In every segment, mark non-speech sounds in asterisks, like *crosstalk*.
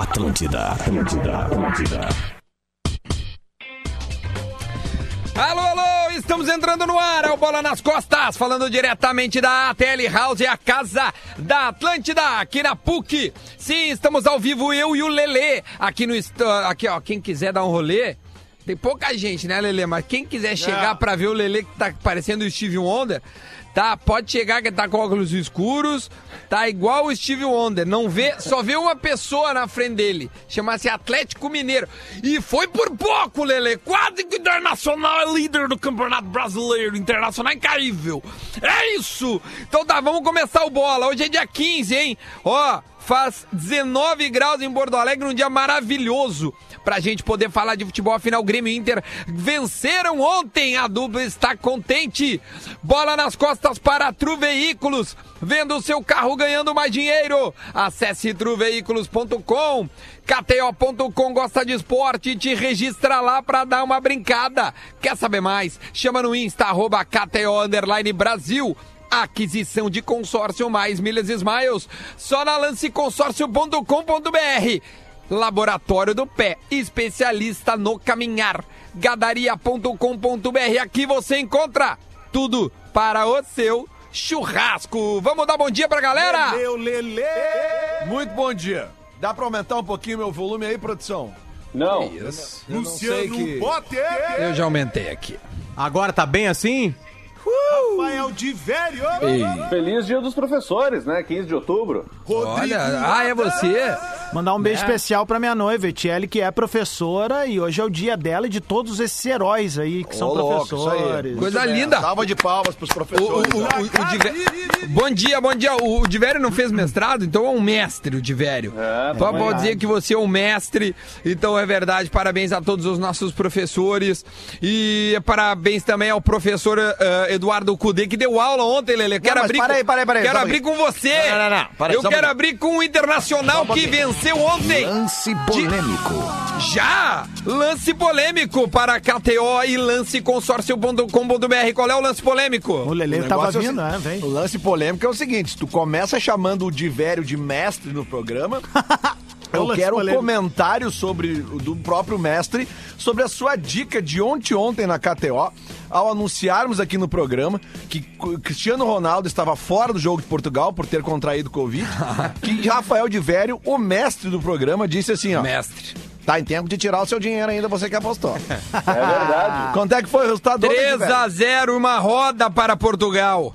Atlântida, Atlântida, Atlântida. Alô, alô, estamos entrando no ar, é o Bola nas Costas, falando diretamente da ATL House, a casa da Atlântida, aqui na PUC. Sim, estamos ao vivo, eu e o Lelê, aqui no... Aqui, ó, quem quiser dar um rolê, tem pouca gente, né, Lelê? Mas quem quiser chegar pra ver o Lelê que tá parecendo o Steve Wonder, tá? Pode chegar que tá com óculos escuros, tá igual o Steve Wonder. Não vê, só vê uma pessoa na frente dele. Chama-se Atlético Mineiro. E foi por pouco, Lelê. Quase que o Internacional é líder do Campeonato Brasileiro. Internacional é incrível. É isso! Então tá, vamos começar o bola. Hoje é dia 15, hein? Ó, faz 19 graus em Porto Alegre, um dia maravilhoso pra gente poder falar de futebol. Afinal, Grêmio e Inter venceram ontem. A dupla está contente. Bola nas costas para Tru Veículos. Vendo o seu carro ganhando mais dinheiro. Acesse truveículos.com. KTO.com gosta de esporte, te registra lá pra dar uma brincada. Quer saber mais? Chama no Insta, arroba KTO Brasil. Aquisição de consórcio mais milhas e smiles. Só na lanceconsórcio.com.br. Laboratório do Pé, especialista no caminhar. Gadaria.com.br. Aqui você encontra tudo para o seu churrasco. Vamos dar bom dia pra galera? Meu Lelê! Muito bom dia. Dá pra aumentar um pouquinho meu volume aí, produção? Não. Isso. Eu não sei que... Potter! Eu já aumentei aqui. Agora tá bem assim? Rafael de Velho! Ei. Feliz Dia dos Professores, né? 15 de outubro. Olha, ah, é você? Mandar um beijo Né? especial pra minha noiva, Etiele, que é professora, e hoje é o dia dela e de todos esses heróis aí que são Ô, louco, isso aí. professores. Coisa linda. Salva de palmas pros O, o, professores. o, o, o Diver- Bom dia, bom dia. O, o Divério não fez mestrado, então é um mestre o Divério. É, Só tá pode dizer que você é um mestre, então é verdade. Parabéns a todos os nossos professores. E parabéns também ao professor eh, Eduardo Cudê, que deu aula ontem, Lele. Quero mas abrir, com- para aí, para aí, quero abrir com você. Não, não, não, para aí, Eu quero abrir com o Internacional que venceu ontem. Lance polêmico. Já! Lance polêmico para KTO e lanceconsórcio.com.br. Qual é o lance polêmico? O Lelê O tava é o vindo, né? Vem. O lance polêmico é o seguinte: tu começa chamando o Divério de mestre no programa. *laughs* Eu O lance quero um comentário sobre o do próprio mestre sobre a sua dica de ontem ontem na KTO, ao anunciarmos aqui no programa que Cristiano Ronaldo estava fora do jogo de Portugal por ter contraído Covid, *laughs* que Rafael de Vério, o mestre do programa, disse assim, ó, Mestre. tá em tempo de tirar o seu dinheiro ainda, você que apostou. *laughs* É verdade. Quanto é que foi o resultado? ontem, 3 Divério? a 0 uma roda para Portugal.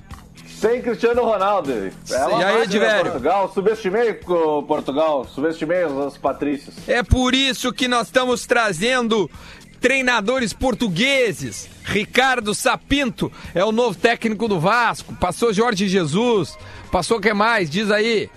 Sem Cristiano Ronaldo. É E aí, Divério? Portugal. Subestimei o Portugal. Subestimei os patrícios. É por isso que nós estamos trazendo treinadores portugueses. Ricardo Sapinto é o novo técnico do Vasco. Passou Jorge Jesus. Passou o que mais? Diz aí.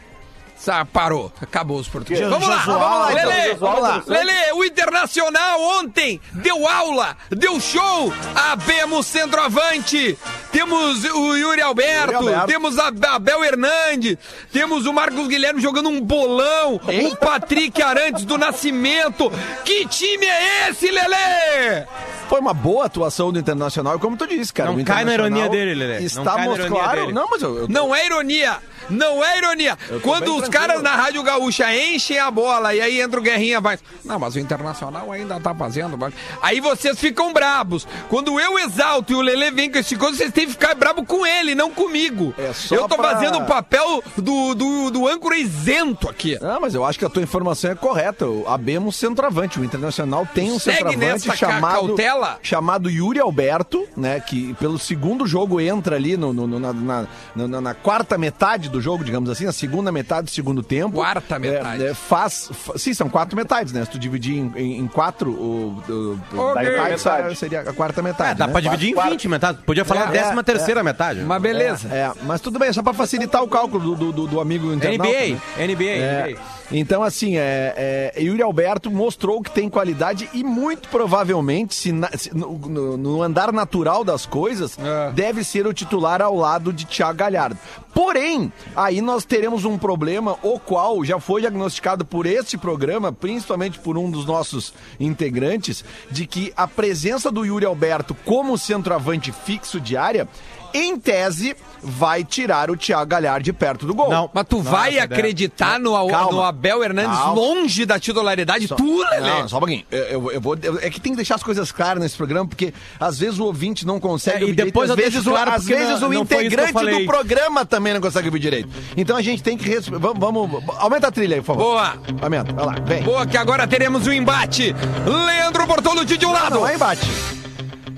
Sa- parou. Acabou os portugueses. Vamos lá, vamos lá, Lele. Vamos lá. Lele, o Internacional ontem deu aula, deu show. Abemos centroavante. Temos o Yuri Alberto, Yuri Alberto. temos a Abel Hernandes, temos o Marcos Guilherme jogando um bolão, o Patrick Arantes do Nascimento. Que time é esse, Lele? Foi uma boa atuação do Internacional, e como tu disse, cara. Não o cai na Internacional ironia dele, Lelê. Não Estamos, cai na ironia claro. dele. Não, mas eu, eu tô- Não é ironia. Não é ironia. Quando os tranquilo. caras na Rádio Gaúcha enchem a bola e aí entra o Guerrinha vai. Não, mas o Internacional ainda tá fazendo. mas-" Aí vocês ficam brabos. Quando eu exalto e o Lele vem com esse coisa, vocês têm que ficar brabo com ele, não comigo. É eu tô pra- fazendo o papel do, do, do âncora isento aqui. Não, mas eu acho que a tua informação é correta. O Abemos centroavante. O Internacional tem um Segue centroavante chamado, cautela? chamado Yuri Alberto, né? Que pelo segundo jogo entra ali no, no- no- na, na- na- na quarta metade do jogo, digamos assim, na segunda metade do segundo tempo. Quarta metade. É, é, faz, fa- Sim, são quatro metades, né? Se tu dividir em, em- em quatro, o, o, o Ok. metade, Metade. seria a quarta metade. É, dá né? pra dividir em Quatro. 20 metade. Podia falar É, a décima terceira metade. Mas beleza. É, mas tudo bem, só pra facilitar o cálculo do, do, do amigo internauta. NBA, né? NBA, É, NBA. então, assim, é, é, Yuri Alberto mostrou que tem qualidade e muito provavelmente, se na- se no, no- no andar natural das coisas, É. deve ser o titular ao lado de Thiago Galhardo. Porém, aí nós teremos um problema, o qual já foi diagnosticado por este programa, principalmente por um dos nossos integrantes, de que a presença do Yuri Alberto como centroavante fixo de área em tese, vai tirar o Thiago Galhardo de perto do gol. Não. Mas tu vai essa ideia. acreditar no, no Abel Hernandes Calma. longe da titularidade? tu, Lelê? Não, só um pouquinho. Eu, eu- eu vou, eu- é que tem que deixar as coisas claras nesse programa, porque às vezes o ouvinte não consegue É, e ouvir direito, depois às vezes, o, claro às vezes não- o não integrante do programa também não consegue ouvir direito. Então a gente tem que... res- Vamos, vamos... Aumenta a trilha aí, por favor. Boa. Aumenta, vai lá, vem. Boa, que agora teremos um embate. Leandro Bortolucci de um lado. Não é embate.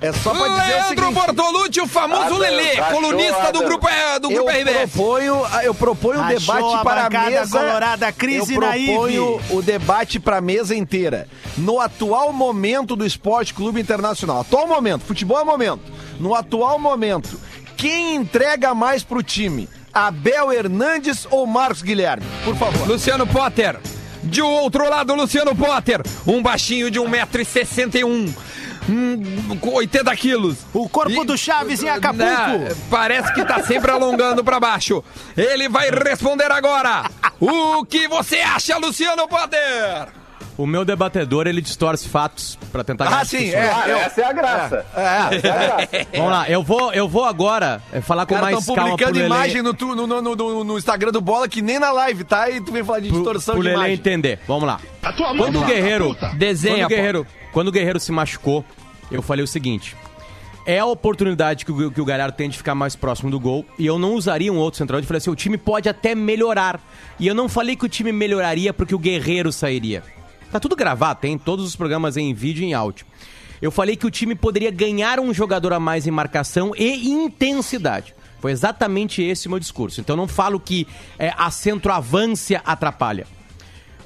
É só pra dizer o Leandro seguinte... Bortolucci, o famoso Adams, Lelê, achou, colunista do grupo, do Eu grupo RBS. proponho, eu proponho um Achou debate a para a mesa. colorada, crise eu proponho Ive. o debate para a mesa inteira. No atual momento do Esporte Clube Internacional, atual momento, futebol é momento. No atual momento, quem entrega mais pro time? Abel Hernandes ou Marcos Guilherme? Por favor. Luciano Potter. De outro lado, Luciano Potter. Um baixinho de 1,61m. Hum, com 80 quilos. O corpo E- do Chaves em Acapulco. Né, parece que tá sempre alongando pra baixo. Ele vai responder agora. O que você acha, Luciano Potter? O meu debatedor, ele distorce fatos pra tentar ganhar Ah, sim, é. Ah, eu- essa é a graça. É, Essa é a graça. Vamos lá, eu vou, eu vou agora é, falar com mais calma pro publicando Lelê, imagem no, tu- no, no, no- no Instagram do Bola que nem na live, tá? E tu vem falar de pro, distorção pro de Lelê imagem. entender. Vamos lá. Quando o Guerreiro, Desenha, quando o pô. Guerreiro, quando o Guerreiro se machucou, eu falei o seguinte: é a oportunidade que o, que o Galhardo tem de ficar mais próximo do gol e eu não usaria um outro central. Eu falei assim: o time pode até melhorar. E eu não falei que o time melhoraria porque o Guerreiro sairia. Tá tudo gravado, tem todos os programas em vídeo e em áudio. Eu falei que o time poderia ganhar um jogador a mais em marcação e intensidade. Foi exatamente esse o meu discurso. Então eu não falo que é, a centroavância atrapalha.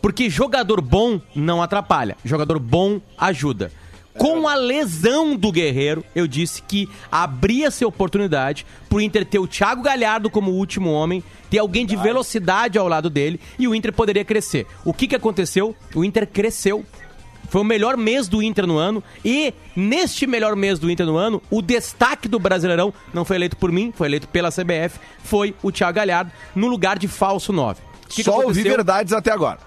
Porque jogador bom não atrapalha, jogador bom ajuda. Com a lesão do Guerreiro, eu disse que abria-se oportunidade pro Inter ter o Thiago Galhardo como último homem, ter alguém de velocidade ao lado dele e o Inter poderia crescer. O que, que aconteceu? O Inter cresceu. Foi o melhor mês do Inter no ano e neste melhor mês do Inter no ano, o destaque do Brasileirão não foi eleito por mim, foi eleito pela CBF, foi o Thiago Galhardo no lugar de falso 9. O que que Só ouvi verdades até agora.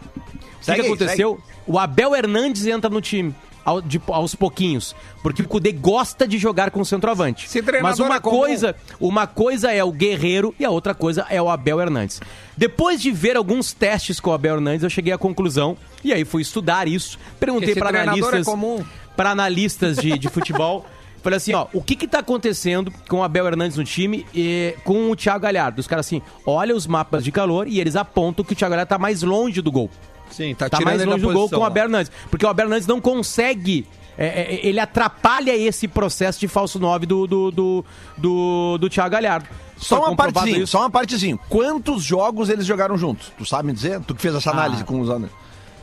O que, Segue aconteceu? O Abel Hernandes entra no time. ao- de- aos pouquinhos, porque o Cudê gosta de jogar com o centroavante. Mas uma é coisa, uma coisa é o Guerreiro e a outra coisa é o Abel Hernandes. Depois de ver alguns testes com o Abel Hernandes, eu cheguei à conclusão e aí fui estudar isso, perguntei para treinador analistas, é para analistas de, de futebol. *laughs* Falei assim, ó, o que que tá acontecendo com o Abel Hernandes no time e com o Thiago Galhardo? Os caras assim, olha os mapas de calor e eles apontam que o Thiago Galhardo tá mais longe do gol Sim, tá, tá tirando mais longe do gol com o. Abel Hernandes. Porque o Abel Hernandes não consegue. é, é, ele atrapalha esse processo de falso 9 do, do, do, do, do Thiago Galhardo. Só uma partezinha, isso. só uma partezinha. Quantos jogos eles jogaram juntos? Tu sabe me dizer? Tu que fez essa análise Ah. com os anos.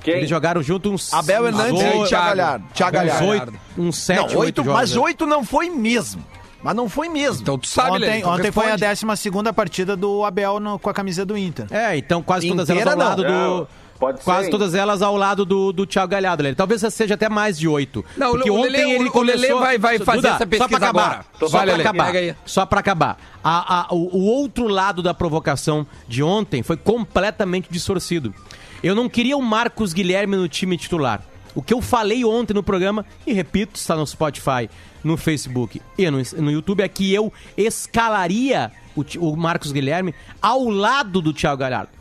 Quem? Eles jogaram junto uns. Abel Hernandes e oito- Thiago Galhardo. Thiago uns Galhardo. oito, uns sete, Não, oito oito, jogos. mas oito não foi mesmo. Mas não foi mesmo. Então tu sabe, Ontem, então ontem foi a responde. 12 segunda partida do Abel no- com a camisa do Inter. É, então quase todas Inteira, elas ao lado não. do. É, pode ser, quase hein? todas elas ao lado do, do Thiago Galhardo, Lelê. Talvez seja até mais de oito. Não, Porque o ontem Lelê- ele o começou... Lelê vai- vai fazer Duda, essa só pesquisa pra acabar. agora. Só Lelê, acabar. Só pra acabar. A- a- o, o outro lado da provocação de ontem foi completamente distorcido. Eu não queria o Marcos Guilherme no time titular. O que eu falei ontem no programa, e repito, está no Spotify, no Facebook e no, no YouTube, é que eu escalaria o, o Marcos Guilherme ao lado do Thiago Galhardo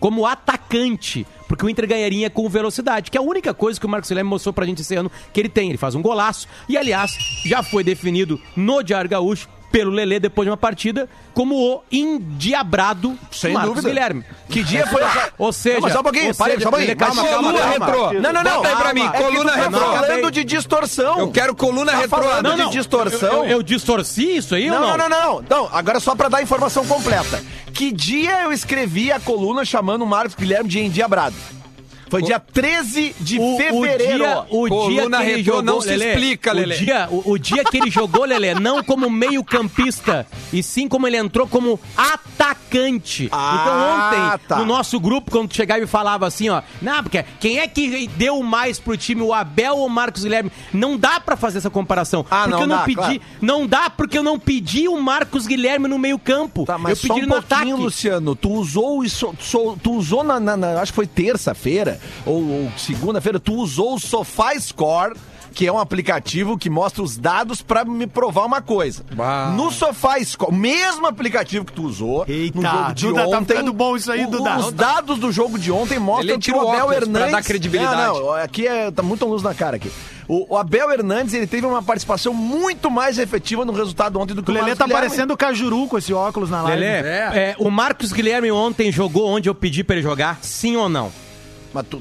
como atacante, porque o Inter ganharia com velocidade, que é a única coisa que o Marcos Guilherme mostrou pra gente esse ano que ele tem. Ele faz um golaço e, aliás, já foi definido no Diário Gaúcho pelo Lelê depois de uma partida como o endiabrado Sem Marcos dúvida. Guilherme. Que dia foi essa? Ou seja, Não, mas só um pouquinho, ou para aí, só um pouquinho. Calma, calma, coluna calma. retrô. Não, não, não. Bota aí pra mim, É coluna tá retrô. falando de distorção. Eu quero coluna Tá retrô. falando Não, de não. distorção. Eu, eu distorci isso aí Não, ou não, não? não, não, não. Agora só pra dar a informação completa. Que dia eu escrevi a coluna chamando o Marcos Guilherme de endiabrado? Foi dia 13 de O, o fevereiro. dia, o dia que ele jogou, não se Lelê, explica, o Lelê. dia, o, o dia que ele jogou, Lelê, não como meio campista, e sim como ele entrou como atacante. Ah, então ontem, tá. no nosso grupo, quando tu chegava e falava assim, ó, não, porque quem é que deu mais pro time, o Abel ou o Marcos Guilherme? Não dá pra fazer essa comparação. Ah, porque não eu não dá, pedi, claro. não dá porque eu não pedi o Marcos Guilherme no meio campo. Tá, eu mas pedi só um no pouquinho, ataque. Luciano. Tu usou isso, so- tu usou na, na- na- acho que foi terça-feira ou, ou segunda-feira, tu usou o Sofá Score que é um aplicativo que mostra os dados pra me provar uma coisa. Bah. No SofaScore, o mesmo aplicativo que tu usou Eita, no jogo de Duda, tá ontem. ficando bom isso aí, o- Duda. Os dados do jogo de ontem mostram que o o Abel pra Hernandes... dar credibilidade. Não, não, aqui é, tá muito luz na cara aqui. O, o Abel Hernandes, ele teve uma participação muito mais efetiva no resultado ontem do que O o, Lelê Marcos tá Guilherme. parecendo o Cajuru com esse óculos na live. Lelê, É. é, o Marcos Guilherme ontem jogou onde eu pedi pra ele jogar? Sim ou não? Mas tu,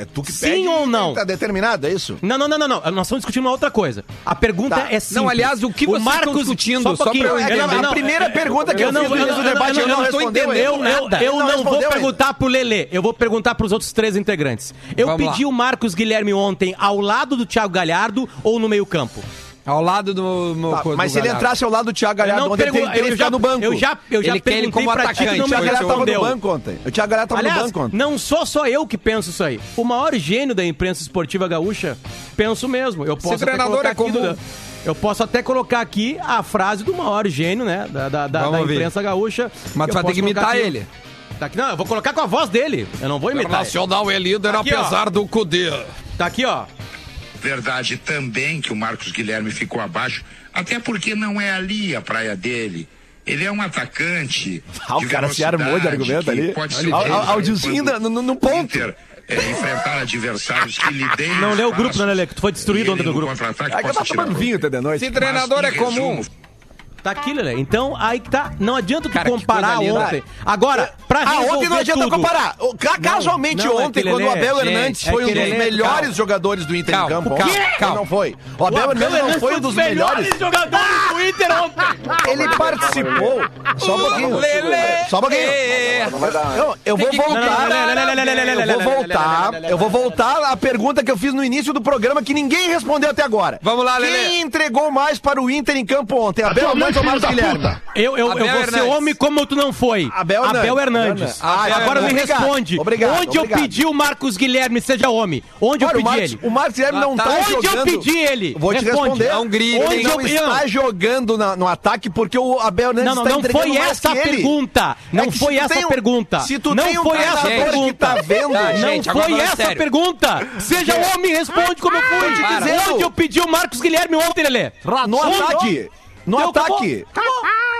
é tu que Sim pede, ou não? Tá determinado, é isso? Não, não, não, não, não. Nós estamos discutindo uma outra coisa. A pergunta Tá. é simples. Não, aliás, o que vocês estão discutindo? Só, um Só pra eu entender. não, a não, primeira é- pergunta que eu, eu não, fiz no eu início não, do debate, eu não, não eu não entendendo. ainda. Eu, eu, Ele eu não, vou respondeu ainda. perguntar pro Lelê, eu vou perguntar pros outros três integrantes. Eu Vamos pedi lá. o Marcos Guilherme ontem ao lado do Thiago Galhardo ou no meio campo? Ao lado do meu Tá, do mas se ele Galhardo. entrasse ao lado do Thiago Galhardo, ele pergun- ficar já- no banco. Eu já, eu já Ele quer ele perguntei como pra ti, atacante, não O Thiago Galhardo tava no banco ontem. O Thiago Galhardo tava Aliás, no banco ontem. não sou só eu que penso isso aí. O maior gênio da imprensa esportiva gaúcha, penso mesmo. Eu posso até treinador colocar é aqui, comum. Eu posso até colocar aqui a frase do maior gênio, né? Da, da, da- da imprensa gaúcha. Mas tu vai ter que imitar aqui. ele. Tá aqui, não, eu vou colocar com a voz dele. Eu não vou imitar. ele. Nacional é líder Aqui, ó. apesar do Cudê. Tá aqui, ó. Verdade também que o Marcos Guilherme ficou abaixo, até porque não é ali a praia dele. Ele é um atacante. Ah, o cara se armou de argumento ali. Pode ser quando no- no- ponto. Inter, é, enfrentar adversários que lhe deem Não leu o grupo, né? Que tu foi destruído ontem do grupo. É que tirar tomando vinho até de noite. Se treinador Mas, é comum. resumo, Tá aqui, Lelê. Então, aí que tá. Não adianta tu Cara, comparar ontem. Agora, pra Ah, ontem não adianta tudo, comparar. O- ca- casualmente não, ontem, quando o Abel Hernandes é foi um dos Lelê- melhores calma. jogadores do Inter Calma, em campo, calma, quê? calma. não foi. O Abel Hernandes não foi um dos melhores. jogadores do Inter ontem. Ele participou. Só um pouquinho. Lelê. Só um pouquinho. É. Eu, eu vou voltar. Eu vou voltar. Eu vou voltar à pergunta que eu fiz no início do programa que ninguém respondeu até agora. Vamos lá, Lelê. Quem entregou mais para o Inter em campo ontem? Abel Hernandes? Hernandes ou Marcos Guilherme? Eu, eu, Abel eu vou ser Hernandes. homem como tu não foi. Abel Hernandes. Hernandes. Ah, Abel Agora me Hernandes. responde. Obrigado, onde obrigado. eu pedi o Marcos Guilherme seja homem? Onde Olha, eu o pedi Marcos, ele? o Marcos Guilherme não Ah, tá tá. Onde jogando... eu pedi ele? Vou te Responde. responder. Não grite, Ele hein? não eu- está jogando na- no ataque porque o Abel Hernandes Não, não, está não entregando foi mais essa a que ele. pergunta. Não É que se foi tu essa tem a um- pergunta. Se tu não tem um foi essa a treinador pergunta. que tá vendo... Tá, Não gente, agora foi falando essa a sério. pergunta. Seja homem, responde como eu fui. Onde eu pedi o Marcos Guilherme ontem, Lelê? No ataque. No Deu, ataque.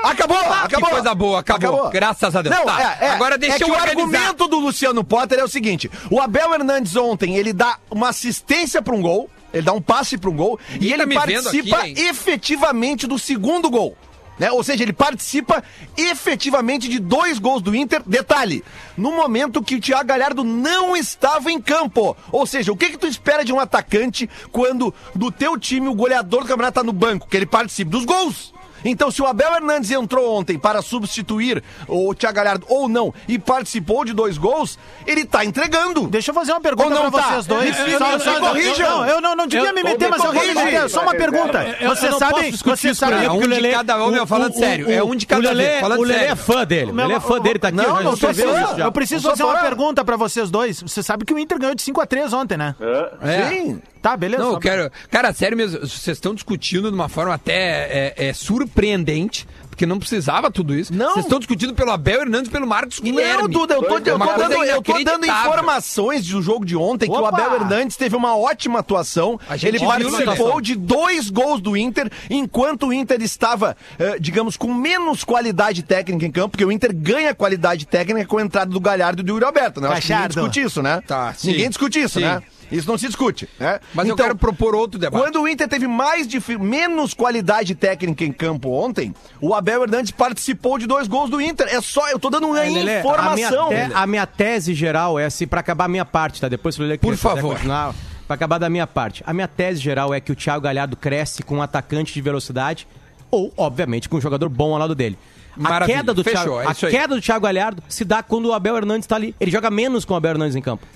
Acabou, acabou. Que coisa boa, acabou. Graças a Deus. Não, Tá, é, é. agora deixa é que eu o organizar. argumento do Luciano Potter é o seguinte: o Abel Hernandes ontem, ele dá uma assistência para um gol, ele dá um passe para um gol e tá ele vendo participa aqui, efetivamente do segundo gol. Né? Ou seja, ele participa efetivamente de dois gols do Inter. Detalhe, no momento que o Thiago Galhardo não estava em campo. Ou seja, o que que tu espera de um atacante quando do teu time o goleador do campeonato tá no banco, que ele participe dos gols? Então, se o Abel Hernandes entrou ontem para substituir o Thiago Galhardo ou não e participou de dois gols, ele tá entregando. Deixa eu fazer uma pergunta pra tá? vocês dois. Me- me- me corrijam. Não, eu não, não devia Eu- me meter, eu- mas eu vou meter. Só uma pergunta. Eu- eu Você não sabe, posso discutir você isso com sabe... ele, É um de cada homem, eu falando sério. É um de cada falando O Lelê sério. é fã dele. O Lelê é fã dele, tá aqui. Não, não sou fã. Eu preciso Eu fazer uma pergunta pra vocês dois. Você sabe que o Inter ganhou de 5x3 ontem, né? É. Sim. Tá, beleza. Não, eu quero. Cara, sério mesmo, vocês estão discutindo de uma forma até é, é, surpreendente, porque não precisava tudo isso. Não. Vocês estão discutindo pelo Abel Hernandes e pelo Marcos Guilherme. Não, Duda, eu tô, eu É uma tô dando, eu tô dando informações do jogo de ontem que o Opa! Abel Hernandes teve uma ótima atuação. A gente Ele participou atuação. de dois gols do Inter, enquanto o Inter estava, eh, digamos, com menos qualidade técnica em campo, porque o Inter ganha qualidade técnica com a entrada do Galhardo e do Yuri Alberto, né? Eu Acho que ninguém discute isso, né? Tá, sim. Ninguém discute isso, Sim. né? Isso não se discute, né? Mas eu quero propor outro debate. Quando o Inter teve mais menos qualidade técnica em campo ontem, o Abel Hernandes participou de dois gols do Inter. É só, eu tô dando uma É, Lelê, informação. A minha, te- a minha tese geral é assim, pra acabar a minha parte, tá? Depois se o Lelê Por favor. continuar, pra acabar da minha parte. A minha tese geral é que o Thiago Galhardo cresce com um atacante de velocidade ou, obviamente, com um jogador bom ao lado dele. A Maravilha, queda, do fechou, Thiago, é a queda do Thiago Galhardo se dá quando o Abel Hernandes tá ali. Ele joga menos com o Abel Hernandes em campo.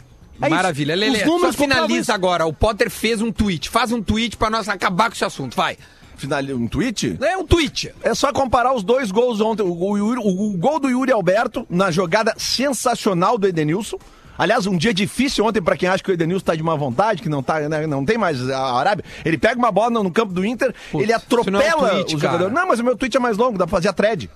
É isso. Maravilha. Lelê, Os números só finaliza isso. agora. O Potter fez um tweet. Faz um tweet pra nós acabar com esse assunto. Vai. Final, um tweet? É um tweet. É só comparar os dois gols ontem. O, o o- o gol do Yuri Alberto na jogada sensacional do Edenilson. Aliás, um dia difícil ontem pra quem acha que o Edenilson tá de má vontade, que não, tá, né, não tem mais a Arábia. Ele pega uma bola no, no campo do Inter, Putz, ele isso não é um atropela tweet, o cara. jogador. Não, mas o meu tweet é mais longo, dá pra fazer a thread.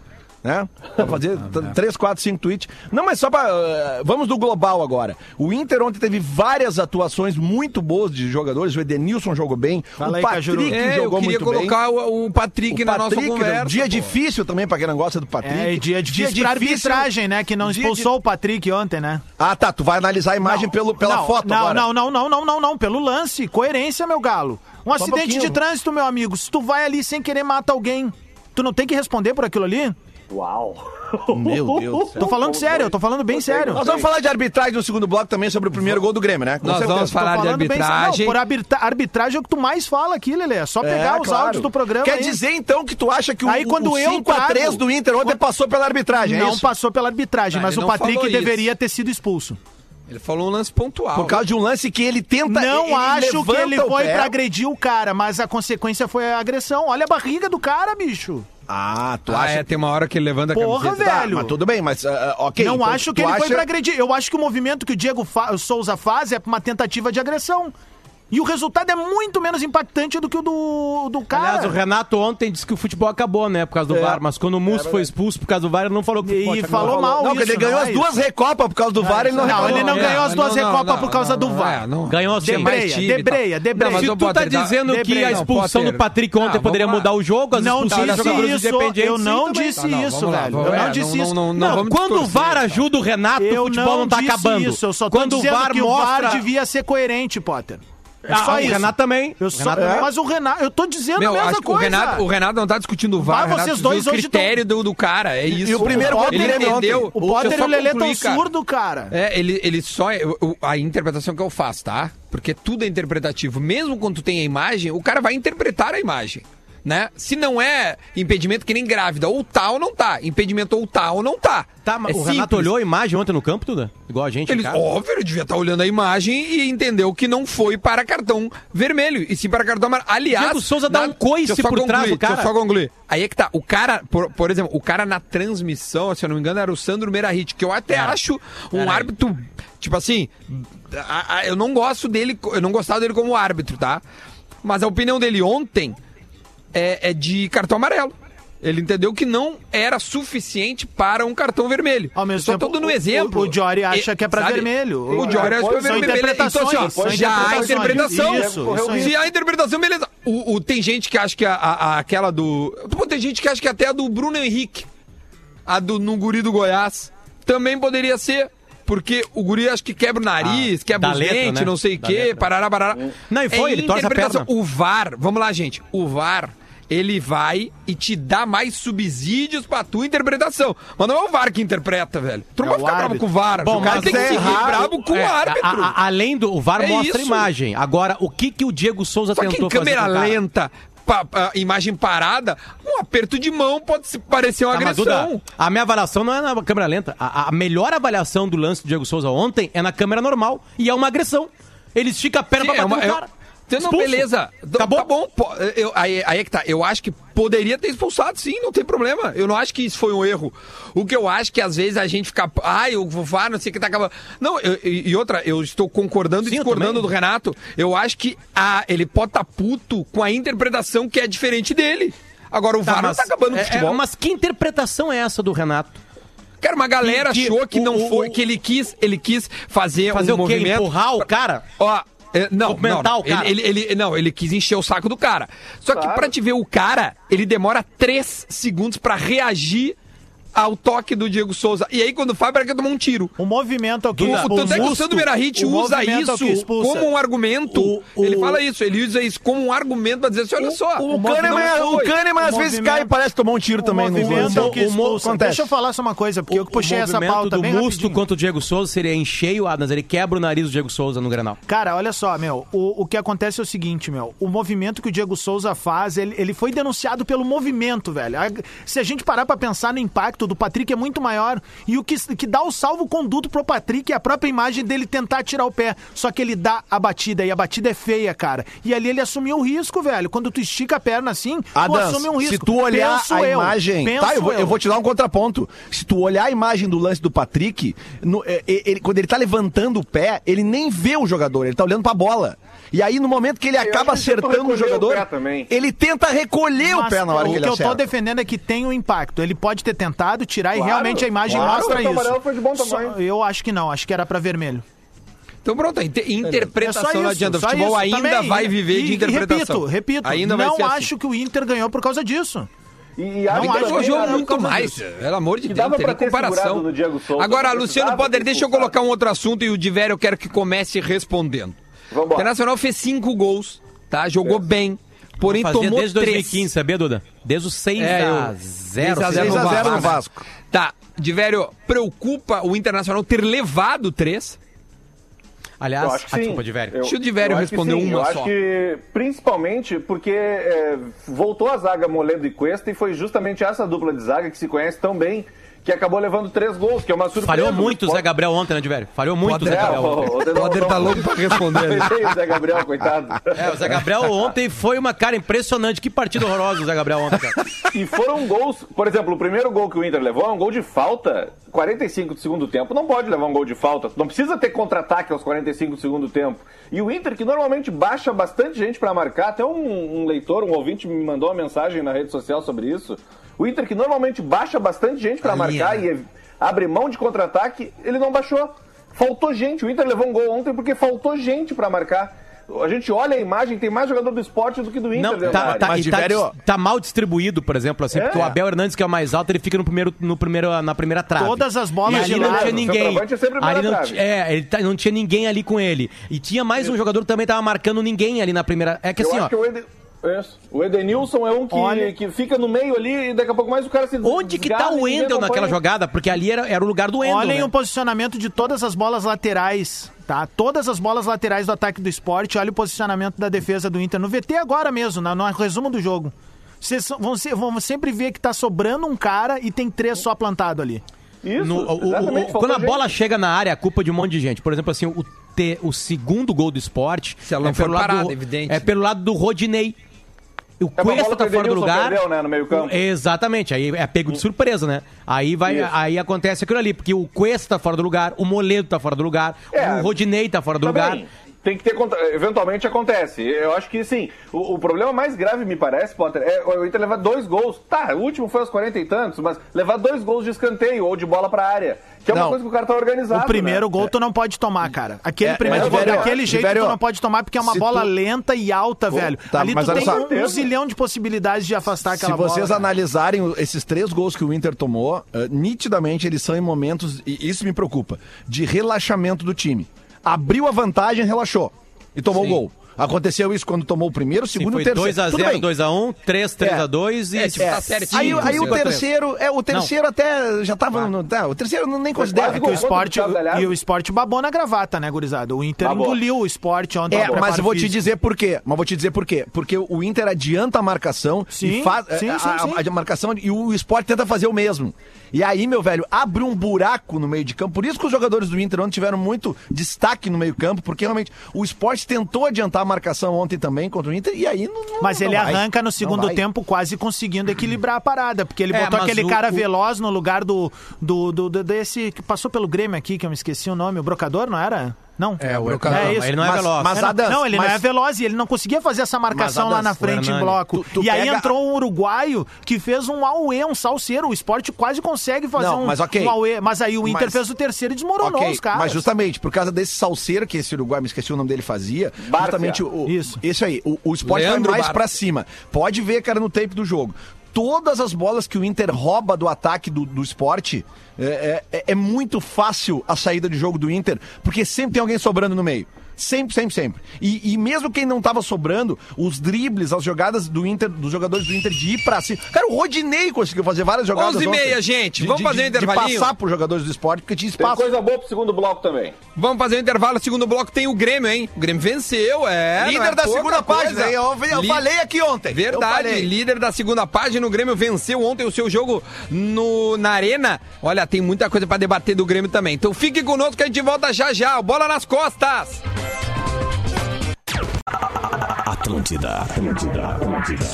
Né? Pra fazer t- três, quatro, cinco tweets. Não, mas só pra. eh, vamos do global agora. O Inter ontem teve várias atuações muito boas de jogadores. O Edenilson jogou bem. Fala o aí. Patrick É, eu jogou queria muito bem. colocar o, o Patrick O na nossa Patrick, conversa. um dia pô. difícil também pra quem não gosta do Patrick. É, dia difícil pra arbitragem, né? Que não Dia expulsou o Patrick ontem, né? Ah, tá. Tu vai analisar a imagem pelo, pela não, foto não, agora. Não, não, não, não, não, não. Pelo lance. Coerência, meu galo. Um acidente pouquinho. de trânsito, meu amigo. Se tu vai ali sem querer mata alguém, tu não tem que responder por aquilo ali? Uau. Meu Deus. Tô falando sério, eu tô falando bem sério. Nós vamos falar de arbitragem no segundo bloco também sobre o primeiro gol do Grêmio, né? Com Nós certeza. vamos falar de arbitragem. Não, por arbitra- arbitragem é o que tu mais fala aqui, Lelê. É só pegar É, os claro. áudios do programa Quer aí. dizer, então, que tu acha que o, Aí, quando o eu 5x3 trago- do Inter ontem passou pela arbitragem, é Não isso? passou pela arbitragem, Não, mas o Patrick deveria ter sido expulso. Ele falou um lance pontual. Por causa de um lance que ele tenta... Não ele acho que ele o foi pé. pra agredir o cara, mas a consequência foi a agressão. Olha a barriga do cara, bicho. Ah, tu Ah, acha... é, tem uma hora que ele levanta a Porra, camiseta. Tá, velho. mas tudo bem, mas ah, ok. não então acho que ele foi acha- pra agredir. Eu acho que o movimento que o Diego Fa- Souza faz é uma tentativa de agressão. E o resultado é muito menos impactante do que o do, do cara. Aliás, o Renato ontem disse que o futebol acabou, né? Por causa do É. VAR. Mas quando o Musso foi expulso por causa do VAR, ele não falou que o futebol E falou mal Não, isso, porque ele ganhou não as é duas isso. recopas por causa do VAR, ele não Não, reclamou. ele não ganhou as duas não, não, recopas não, por causa não, do não, VAR. é, não. Ganhou sim. Debreia, debreia, debreia. Não, mas Se tu tá dizendo que a Não, expulsão Potter. do Patrick ontem poderia mudar o jogo, as Não disse isso, eu não disse não, isso, velho. Eu é, não disse não- isso. não- não- Não, quando o VAR ajuda o Renato, o futebol não, tá acabando. isso, eu só tô quando o dizendo VAR que o mostra... VAR devia ser coerente, Potter. É Ah, só o isso. Renato também. Eu O só- Renato também. Mas o Renato, eu tô dizendo Meu, a mesma que o coisa. Renato, o Renato não tá discutindo o VAR, Vai, o Renato vocês dois o hoje critério do, do cara, é isso. E o primeiro gol do ele Grêmio ontem. entendeu. O Potter e o Lelê tão surdo, cara. É, ele, ele só. eu- a interpretação que eu faço, tá? Porque tudo é interpretativo. Mesmo quando tu tem a imagem, o cara vai interpretar a imagem. Né? Se não é impedimento que nem grávida, ou tá ou não tá. Impedimento ou tá ou não tá. Tá, mas É o Renato simples. olhou a imagem ontem no campo, Duda? Igual a gente Ele, óbvio, ele devia estar olhando a imagem e entendeu que não foi para cartão vermelho, e sim para cartão amarelo. Aliás, Diego Souza dá um coice por trás concluir, do cara. Deixa eu só concluir. Aí é que tá, o cara, por, por exemplo, o cara na transmissão, se eu não me engano, era o Sandro Merahit, que eu até acho um árbitro, tipo assim, a- a- eu não gosto dele, eu não gostava dele como árbitro, tá? Mas a opinião dele ontem é, é de cartão amarelo. Ele entendeu que não era suficiente para um cartão vermelho. Ao mesmo Só tempo, tô dando um exemplo. o- o Jory acha E- que é pra sabe? vermelho. O Jory acha que é vermelho. Então, assim, ó, interpretações, já há interpretações. interpretação. Isso, isso. Se há interpretação, beleza. O, o- tem gente que acha que a, a- a- aquela do. Pô, tem gente que acha que até a do Bruno Henrique, a do no guri do Goiás, também poderia ser. Porque o guri acho que quebra o nariz, Ah, quebra os letra, dentes, né? não sei o quê, letra. parará, parará. Não, e foi, É ele torce a interpretação. perna. O VAR, vamos lá, gente. O VAR, ele vai e te dá mais subsídios pra tua interpretação. Mas não é o VAR que interpreta, velho. Tu não É vai ficar bravo árbitro. com o VAR. Bom, o cara tem que é ser errado. bravo com É, o árbitro. a- a- além do. O VAR É mostra a isso. imagem. Agora, o que, que o Diego Souza Só que tentou em câmera cara? lenta, pa- pa- imagem parada, um aperto de mão pode se parecer uma Tá, agressão. Duda, a minha avaliação não é na câmera lenta. A, a melhor avaliação do lance do Diego Souza ontem é na câmera normal. E é uma agressão. Ele estica a perna Sim, pra é bater uma- no é- cara. Não, beleza. Tá bom. pô, eu- aí, aí é que tá. Eu acho que poderia ter expulsado, sim, não tem problema. Eu não acho que isso foi um erro. O que eu acho que às vezes a gente fica. Ai, o VAR, não sei o que tá acabando. Não, eu- e, e outra, eu estou concordando e Sim, eu discordando do Renato. Eu acho que a, ele pode estar puto com a interpretação que é diferente dele. Agora o VAR não tá acabando com é- o futebol. é- mas que interpretação é essa do Renato? Cara, uma galera Que- achou que o- não o- foi, o- que ele quis, ele quis fazer, Fazer um o quê? movimento. Empurrar o cara? Ó, é, não, não, não. Ele, ele, ele- não, ele quis encher o saco do cara. Só que pra te ver o cara, ele demora três segundos pra reagir ao toque do Diego Souza. E aí, quando faz, parece que tomou um tiro. O movimento é o que O, o, expulsa. tanto é que o Sandro Merahit O usa movimento é o isso expulsa. como um argumento. O- o- Ele fala isso, ele usa isso como um argumento pra dizer assim: olha só. O não Kahneman, o foi. Kahneman às O vezes movimento- cai e parece tomar um tiro também o no movimento é o que o expulsa. acontece. Deixa eu falar só uma coisa, porque eu que puxei o essa movimento pauta do bem Musto rapidinho. contra o Diego Souza seria encher o Adams. Ele quebra o nariz do Diego Souza no Grenal. Cara, olha só, meu, o, o que acontece é o seguinte, meu, o movimento que o Diego Souza faz, ele, ele foi denunciado pelo movimento, velho. Se a gente parar pra pensar no impacto do Patrick é muito maior, e o que, que dá o salvo-conduto pro Patrick é a própria imagem dele tentar tirar o pé, só que ele dá a batida, e a batida é feia, cara. E ali ele assumiu o risco, velho. Quando tu estica a perna assim, tu assume um risco. se tu olhar Penso a eu, imagem. Tá, eu vou, eu vou te dar um contraponto. Se tu olhar a imagem do lance do Patrick, no- é, é, ele- quando ele tá levantando o pé, ele nem vê o jogador, ele tá olhando pra bola. E aí, no momento que ele acaba acertando o o jogador, também. ele tenta recolher o Mas pé na hora o que ele que eu tô acerta. defendendo é que tem um impacto. Ele pode ter tentado tirar e Claro, realmente a imagem claro, mostra o cartão isso. foi de bom Só- eu acho que não, acho que era pra vermelho. Então pronto, inter- É interpretação não isso, adianta. O futebol isso ainda também. vai E- viver e- de e interpretação. repito, repito, ainda não ser acho assim. que o Inter ganhou por causa disso. E, e Não acho acho que que Jogou muito mais. disso. Pelo amor de Que Deus, dava não tem pra nem ter comparação. segurado no Diego Souza, Agora, não Luciano Poder, deixa eu colocar um outro assunto e o Divério eu quero que comece respondendo. O Vambora. Internacional fez cinco gols, tá? Jogou bem, porém Fazia tomou desde três. 2015, sabia, Duda? Desde os 6 É, a 0 6 a 0 6 a 0 no Vasco. Vasco. Tá, Divério, preocupa o Internacional ter levado três? Aliás, acho que ah, sim. desculpa. Eu- Deixa o que responder uma eu só. acho que principalmente porque é, voltou a zaga Moledo e Cuesta e foi justamente essa dupla de zaga que se conhece tão bem que acabou levando três gols, que é uma surpresa. Falhou muito o Zé. Gabriel ontem, né, de velho? Falhou muito o Zé É, Gabriel ontem. o, Poder tá louco pra responder. né? *laughs* o Zé Gabriel, coitado. É, o Zé Gabriel ontem foi uma cara impressionante. Que partida horrorosa o Zé Gabriel ontem, cara. E foram gols, por exemplo, o primeiro gol que o Inter levou é um gol de falta, 45 do segundo tempo. Não pode levar um gol de falta, não precisa ter contra-ataque aos 45 do segundo tempo. E o Inter, que normalmente baixa bastante gente pra marcar, até um, um leitor, um ouvinte me mandou uma mensagem na rede social sobre isso. O Inter, que normalmente baixa bastante gente pra Ali, marcar né? e abre mão de contra-ataque, ele não baixou. Faltou gente. O Inter levou um gol ontem porque faltou gente pra marcar. A gente olha a imagem, tem mais jogador do esporte do que do Inter. Não, tá, tá, Mas, tá, Tiverio- tá mal distribuído, por exemplo, assim, É. porque o Abel Hernandes, que é o mais alto, ele fica no primeiro, no primeiro, na primeira trave. Todas as bolas e ali não tinha O ninguém. é Ali não, é, ele tá- não tinha ninguém ali com ele. E tinha mais um jogador que também tava marcando ninguém ali na primeira. É que Eu assim, ó. que isso. o Edenilson é um que, Olha- que fica no meio ali e daqui a pouco mais o cara se Onde que tá o Wendel naquela jogada? Porque ali era, era o lugar do Wendel. Olhem né? o posicionamento de todas as bolas laterais, tá? Todas as bolas laterais do ataque do esporte. Olha o posicionamento da defesa do Inter. No VT agora mesmo, na- no resumo do jogo. Vocês vão, se- vão sempre ver que tá sobrando um cara e tem três só plantado ali. Isso, No- o- o- quando a gente. bola chega na área, é culpa de um monte de gente. Por exemplo, assim, o, te- o segundo gol do esporte Se ela não é, pelo lado parada, do, é pelo lado do Rodinei. O Cuesta tá fora do lugar. perdeu, né, no meio-campo. Exatamente, aí é pego de surpresa, né? Aí vai, Isso. aí acontece aquilo ali, porque o Cuesta tá fora do lugar, o Moledo tá fora do lugar, É, o Rodinei tá fora do Também, lugar. Tem que ter. Eventualmente acontece. Eu acho que sim. O, o problema mais grave, me parece, Potter, é o Inter levar dois gols. Tá, o último foi aos 40 e tantos, mas levar dois gols de escanteio ou de bola pra área. Que é uma Não. coisa que o cara tá organizado. O primeiro né? gol tu não pode tomar, cara. Aquele É, primeiro gol velho, daquele jeito velho, tu não pode tomar porque é uma se bola tu- lenta e alta, velho. tá, Ali mas tu olha tem só. um, um zilhão de possibilidades de afastar Se aquela bola. vocês cara. analisarem o- esses três gols que o Inter tomou, eh, nitidamente eles são em momentos, e isso me preocupa, de relaxamento do time. Abriu a vantagem, relaxou. E tomou o gol. Aconteceu isso quando tomou o primeiro, o segundo e o terceiro. 2x0, Tudo bem. 2x1, 3, 3x2 e. É, tipo, tá certinho. Aí, aí o terceiro, é, o terceiro até já tava. No, tá, o terceiro nem considero. quase É que o esporte, Galhardo. e o esporte babou na gravata, né, gurizada? O Inter Babou. engoliu o esporte ontem. É, no mas preparo eu vou te físico. dizer por quê. Mas vou te dizer por quê. Porque o Inter adianta a marcação Sim, e faz sim, a, sim, a- sim. a marcação e o Sport tenta fazer o mesmo. E aí, meu velho, abre um buraco no meio de campo. Por isso que os jogadores do Inter ontem tiveram muito destaque no meio campo, porque realmente o Sport tentou adiantar a marcação ontem também contra o Inter e aí não, não- Mas não ele vai. arranca no segundo tempo quase conseguindo equilibrar a parada, porque ele É, botou aquele o- cara o- veloz no lugar do, do, do, do- desse que passou pelo Grêmio aqui, que eu me esqueci o nome, o Brocador, não era? Não. É, o Brocador. É isso. Ele não é Mas- veloz. mas É, não, Adams, não, ele não mas- é veloz e ele não conseguia fazer essa marcação lá na frente em bloco. tu- tu e aí pega- entrou um uruguaio que fez um auê, um salseiro. O esporte quase consegue fazer Não, um, mas ok. um auê. Mas aí o Inter Mas- fez o terceiro e desmoronou Ok, os caras. Mas justamente por causa desse salseiro que esse Uruguai, me esqueci o nome dele, fazia, Bárcia. justamente o, Isso. Isso aí, o, o esporte Leandro vai mais Bárcia. pra cima. Pode ver, cara, no tape do jogo. Todas as bolas que o Inter rouba do ataque do, do esporte, é, é- é muito fácil a saída de jogo do Inter, porque sempre tem alguém sobrando no meio. Sempre, sempre, sempre. E, e mesmo quem não tava sobrando, os dribles, as jogadas do Inter, dos jogadores do Inter de ir pra cima. Cara, o Rodinei conseguiu fazer várias jogadas. 11 e meia, ontem. gente. De- Vamos de- fazer um intervalinho? De passar pros jogadores do esporte, porque tinha Tem espaço. coisa boa pro segundo bloco também. Vamos fazer um intervalo. Segundo bloco tem o Grêmio, hein? O Grêmio venceu, é. não Líder é da segunda coisa. página? Eu, eu Li- falei aqui ontem. Verdade, líder da segunda página, o Grêmio venceu ontem o seu jogo no, na Arena. Olha, tem muita coisa pra debater do Grêmio também. Então fique conosco que a gente volta já já. Bola nas costas. Atlântida, Atlântida, Atlântida.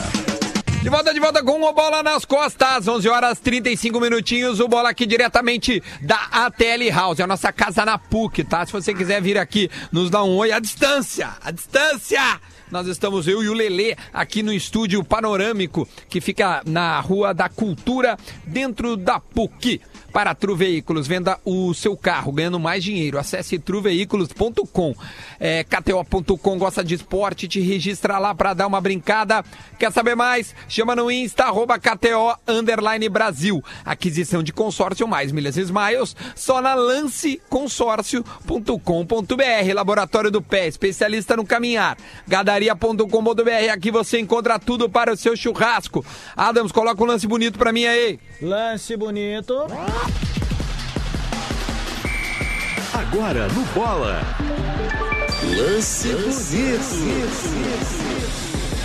De volta, de volta com o Bola nas Costas, 11 horas 35 minutinhos, o Bola aqui diretamente da ATL House, a nossa casa na PUC, tá? Se você quiser vir aqui, nos dá um oi à distância, à distância! Nós estamos, eu e o Lelê, aqui no estúdio panorâmico, que fica na Rua da Cultura, dentro da PUC. Para Tru Veículos, venda o seu carro ganhando mais dinheiro. Acesse truveículos.com. É, KTO.com gosta de esporte, te registra lá para dar uma brincada. Quer saber mais? Chama no Insta, arroba KTO Underline Brasil. Aquisição de consórcio mais milhas e smiles, só na lanceconsórcio.com.br. Laboratório do Pé, especialista no caminhar. Gadaria.com.br, aqui você encontra tudo para o seu churrasco. Adams, coloca um lance bonito para mim aí. Lance bonito. Agora no Bola. Lance bonito.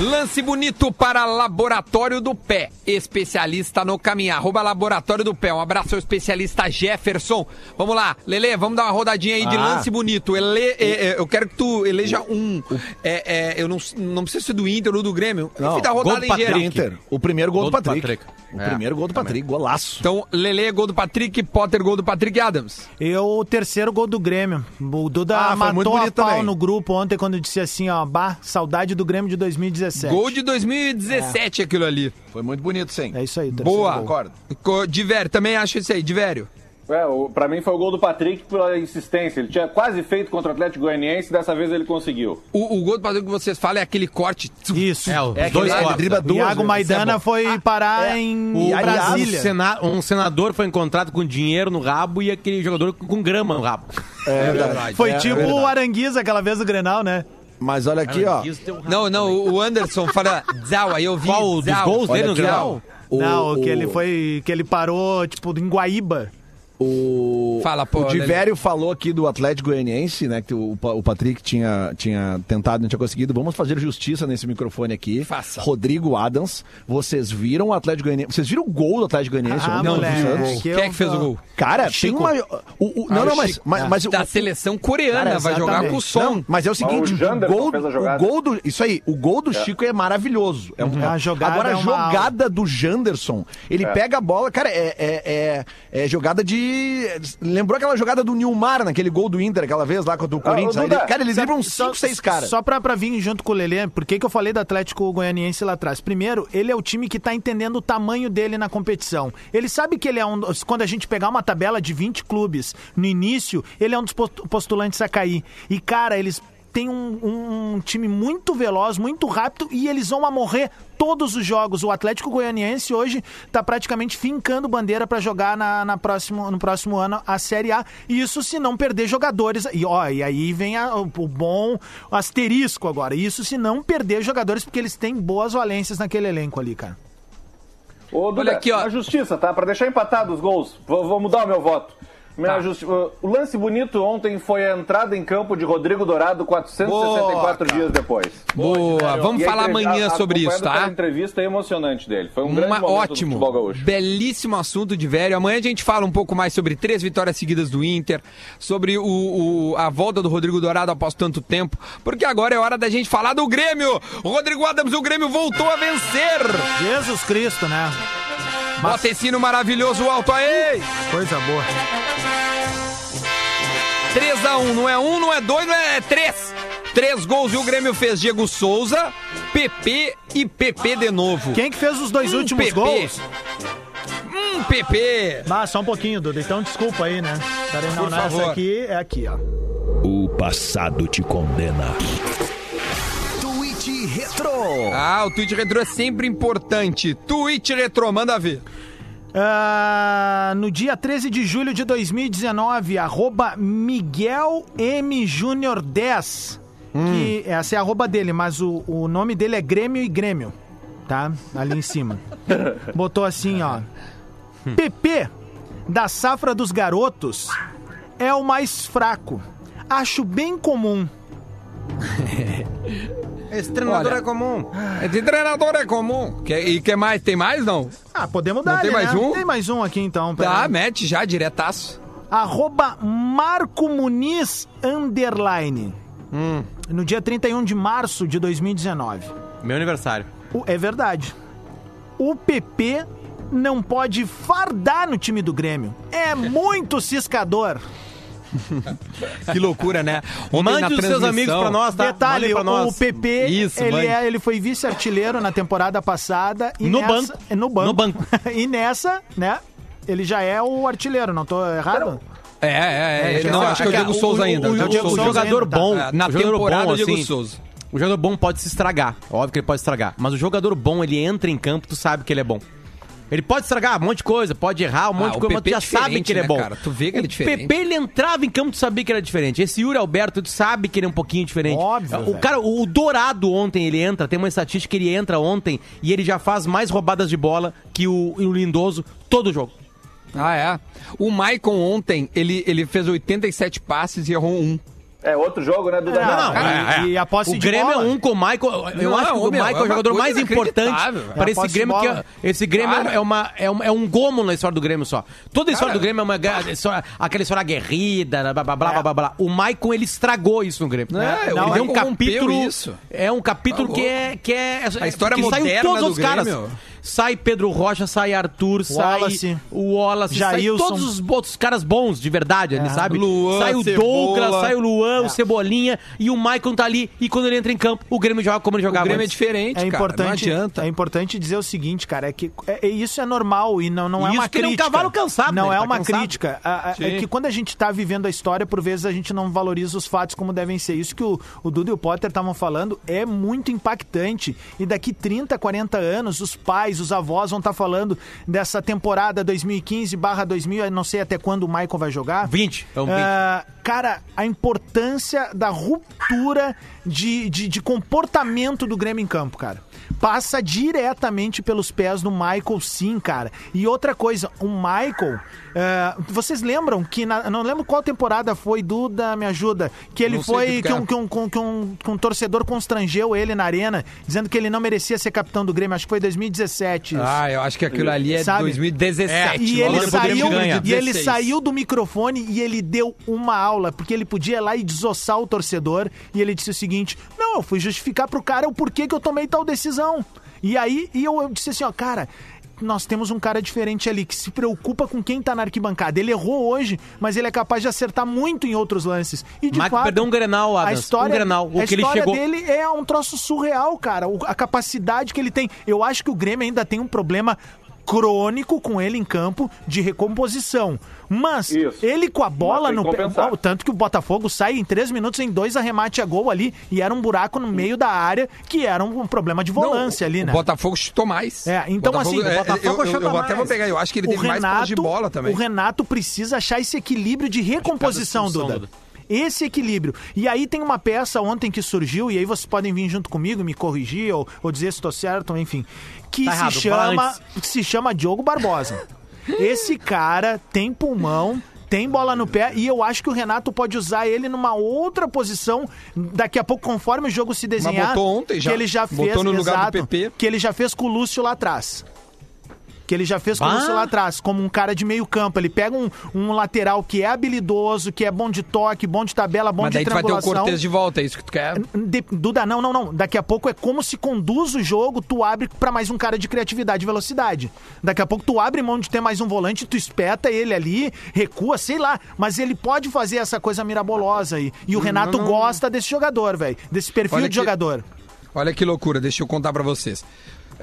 Lance bonito para Laboratório do Pé, especialista no caminhar. Arroba Laboratório do Pé. Um abraço ao especialista Jefferson. Vamos lá, Lele, vamos dar uma rodadinha aí de Ah. lance bonito. Ele, é, é, eu quero que tu eleja um. É, é, eu não, não preciso ser do Inter ou do Grêmio. Não, Enfim, da rodada gol do. Patrick. Inter. O primeiro gol, Gol do do Patrick. Patrick. O É, primeiro gol do Patrick, golaço. Então, Lele, gol do Patrick, Potter, gol do Patrick Adams. Eu, o terceiro gol do Grêmio. O Duda Ah, matou a pau também. no grupo ontem quando disse assim, ó, bah, saudade do Grêmio de 2017. Gol de 2017, aquilo ali. Foi muito bonito, sim. É isso aí, Boa. gol. Concordo. Co- Divério, também acho isso aí, Divério. É, o, pra mim foi o gol do Patrick pela insistência. Ele tinha quase feito contra o Atlético Goianiense, dessa vez ele conseguiu. O, o gol do Patrick que vocês falam é aquele corte. Isso. É, os É dois cortes. dribla O duas Iago vezes. Maidana é foi parar é. em aliás, Brasília. Um, sena- um senador foi encontrado com dinheiro no rabo e aquele jogador com grama no rabo. É verdade. Foi É tipo verdade. o Aranguiza aquela vez do Grenal, né? Mas olha aqui, ó. Não, não, o Anderson fala Zau, aí eu vi. Qual dos Zau. gols dele no Grenal? Não, que o- ele foi. Que ele parou, tipo, em Guaíba. O, Fala, pô, o Divério falou aqui do Atlético Goianiense, né? Que o, o Patrick tinha, tinha tentado, não tinha conseguido. Vamos fazer justiça nesse microfone aqui. Faça. Rodrigo Adams, vocês viram o Atlético Goianiense? Vocês viram o gol do Atlético Goianiense Ah, não, Santos? Quem é que fez o gol? Cara, Chico. tem uma. O, o- não, Ah, não, mas. Mas, mas o- Da seleção coreana, Cara, vai jogar com o som. Não, mas é o seguinte, o gol, o gol do. Isso aí, o gol do Chico é maravilhoso. É um- A jogada agora, é a uma jogada do Janderson, ele pega a bola, cara, é, é, é, é jogada de. Lembrou aquela jogada do Nilmar naquele gol do Inter, aquela vez lá contra o Corinthians? ô, Aí Duda, ele- cara, ele dribla uns Só- 5, 6 caras. Só pra, pra vir junto com o Lelê, por que, que eu falei do Atlético Goianiense lá atrás? Primeiro, ele é o time que tá entendendo o tamanho dele na competição. Ele sabe que ele é um. Quando a gente pegar uma tabela de 20 clubes no início, ele é um dos postu- postulantes a cair. E, cara, eles têm um, um- time muito veloz, muito rápido e eles vão a morrer todos os jogos. O Atlético Goianiense hoje tá praticamente fincando bandeira pra jogar na, na próximo, no próximo ano a Série A. Isso se não perder jogadores. E, ó, e aí vem a- o, bom asterisco agora. Isso se não perder jogadores, porque eles têm boas valências naquele elenco ali, cara. Ô, Duda, Olha aqui, ó. Na justiça, tá? Pra deixar empatado os gols. Vou, vou mudar o meu voto. Tá. O lance bonito ontem foi a entrada em campo de Rodrigo Dourado 464 Boa, dias depois. Boa, vamos E a falar amanhã a- sobre isso, tá? entrevista emocionante dele. Foi um grande Uma, do ótimo, gaúcho. belíssimo assunto de velho. Amanhã a gente fala um pouco mais sobre três vitórias seguidas do Inter, sobre o, o- a volta do Rodrigo Dourado após tanto tempo, porque agora é hora da gente falar do Grêmio. O Rodrigo Adams, o Grêmio voltou a vencer. Jesus Cristo, né? Bota esse sino maravilhoso alto aí. Coisa boa. 3x1, não é um, não é dois, não é, é três. Três gols e o Grêmio fez Diego Souza, PP e PP de novo. Quem que fez os dois Hum, últimos PP. gols? Hum, PP. Ah, só um pouquinho, Duda. Então desculpa aí, né? Peraí, não, Por não é essa favor. aqui, é aqui, ó. O passado te condena. Tweet Retro. Ah, o tweet retrô é sempre importante. Tweet retrô, manda ver. Ah, no dia 13 de julho de 2019, arroba Miguel M. Júnior 10. Que essa é a arroba dele, mas o, o nome dele é Grêmio e Grêmio. Tá? Ali em cima. *laughs* Botou assim, ó. PP, da safra dos garotos, é o mais fraco. Acho bem comum. *laughs* Esse treinador Olha. é comum. Esse treinador é comum. Quer- e que mais? Tem mais, não? Ah, podemos dar, tem né? mais um? Tem mais um aqui então. pera Tá, aí. mete já, diretaço. arroba Marco Muniz underline. Hum. No dia 31 de março de 2019. Meu aniversário. O- é verdade. o PP não pode fardar no time do Grêmio. É *laughs* muito ciscador. Que loucura, né? Ontem Mande na os seus amigos pra nós, tá? Detalhe, pra nós. o PP, Isso, ele, é, ele foi vice-artilheiro na temporada passada. E No nessa, banco. é, No banco. No banco. *laughs* e nessa, né, ele já é o artilheiro, não tô errado? É, é, é. ele não, é, acho que é o é, Diego Souza ainda. o- o o Diego. O jogador ainda, tá. bom, É, na o jogador temporada, bom, o Diego assim, Souza. O jogador bom pode se estragar. Óbvio que ele pode estragar. Mas o jogador bom, ele entra em campo, tu sabe que ele é bom. Ele pode estragar um monte de coisa, pode errar um monte Ah, de o coisa, mas tu já é sabe que ele é né, bom. cara? Tu vê que ele é o diferente. PP, ele entrava em campo, tu sabia que ele é diferente. Esse Yuri Alberto, tu sabe que ele é um pouquinho diferente. Óbvio, O velho. cara, o Dourado ontem, ele entra, tem uma estatística que ele entra ontem e ele já faz mais roubadas de bola que o, o Lindoso todo jogo. Ah, é. O Maicon ontem, ele, ele fez 87 passes e errou um. É outro jogo, né, Duda? Não, não, e, é, e a posse o de Grêmio bola. é um com o Michael. Eu Não, acho que o Michael é é o uma jogador mais importante para É esse Grêmio. Que é- esse Grêmio Cara. é, uma, é, um, é um gomo na história do Grêmio só. Toda a história Cara. do Grêmio é uma história- aquela história aguerrida, blá blá blá blá blá blá. O Michael ele estragou isso no Grêmio. É, ele o deu um capítulo. isso. É um capítulo Tá que é, que é. A história que saiu moderna todos do os caras. Sai Pedro Rocha, sai Arthur, sai Wallace. o Wallace, sai Jailson. todos os outros caras bons de verdade, ele sabe? Luan, sai o Cebola. Douglas, sai o Luan, o Cebolinha e o Maicon tá ali. E quando ele entra em campo, o Grêmio joga como ele O jogava Grêmio é antes. diferente, É cara. importante, Não adianta. é importante dizer o seguinte, cara, é que é- é- isso é normal e não, não é Isso uma que ele é um crítica. cavalo cansado, Não né? é tá uma cansado. crítica. A- a- é que quando a gente tá vivendo a história, por vezes a gente não valoriza os fatos como devem ser. Isso que o, o Dudu e o Potter estavam falando é muito impactante. E daqui 30, 40 anos, os pais, os avós vão estar falando dessa temporada 2015 barra 2000, eu não sei até quando o Michael vai jogar. 20. É um 20. Ah, cara, a importância da ruptura de, de, de comportamento do Grêmio em campo, cara. Passa diretamente pelos pés do Michael, sim, cara. E outra coisa, o Michael. ah, vocês lembram que. na- não lembro qual temporada foi, Duda, me ajuda. Que ele Não foi. que é. um, que, um, que, um, que um- que um torcedor constrangeu ele na arena, dizendo que ele não merecia ser capitão do Grêmio. Acho que foi 2017. isso. Ah, eu acho que aquilo ali é Sabe? 2017. E logo ele, saiu, e ele 16. saiu do microfone e ele deu uma aula, porque ele podia ir lá e desossar o torcedor. E ele disse o seguinte: Não, eu fui justificar pro cara o porquê que eu tomei tal decisão. E aí e eu, eu disse assim: Ó, cara. Nós temos um cara diferente ali que se preocupa com quem tá na arquibancada. Ele errou hoje, mas ele é capaz de acertar muito em outros lances. E de Michael fato, perdeu um Grenal, a Adams. história, Um Grenal, o a que ele chegou- dele é um troço surreal, cara. A capacidade que ele tem. Eu acho que o Grêmio ainda tem um problema crônico com ele em campo de recomposição. Mas Isso. ele com a bola no pé. Tanto que o Botafogo sai em três minutos em dois arremate a gol ali e era um buraco no meio da área que era um, um problema de Não, volância ali, né? O Botafogo chutou mais. É, então Botafogo- assim, é, o Botafogo eu, eu, eu até mais. vou pegar, eu acho que ele teve mais posse de bola também. O Renato precisa achar esse equilíbrio de recomposição, Duda. Duda. Esse equilíbrio. E aí tem uma peça ontem que surgiu, e aí vocês podem vir junto comigo, me corrigir ou, ou dizer se estou certo, enfim. Que Tá se errado, chama se chama Diogo Barbosa. Esse cara tem pulmão, tem bola no pé e eu acho que o Renato pode usar ele numa outra posição daqui a pouco, conforme o jogo se desenhar. botou ontem já. Que ele já Botou fez no lugar do exato, PP. Que ele já fez com o Lúcio lá atrás. Que ele já fez com. Lúcio lá atrás, como um cara de meio campo. Ele pega um, um lateral que é habilidoso, que é bom de toque, bom de tabela, bom Mas de daí tu vai ter o triangulação. Cortez de volta, é isso que tu quer? De- Duda, não, não, não. Daqui a pouco é como se conduz o jogo, tu abre pra mais um cara de criatividade e velocidade. Daqui a pouco tu abre mão de ter mais um volante, tu espeta ele ali, recua, sei lá. Mas ele pode fazer essa coisa mirabolosa aí. E o Renato gosta desse jogador, velho. Desse perfil Olha de que- jogador. Olha que loucura, deixa eu contar pra vocês.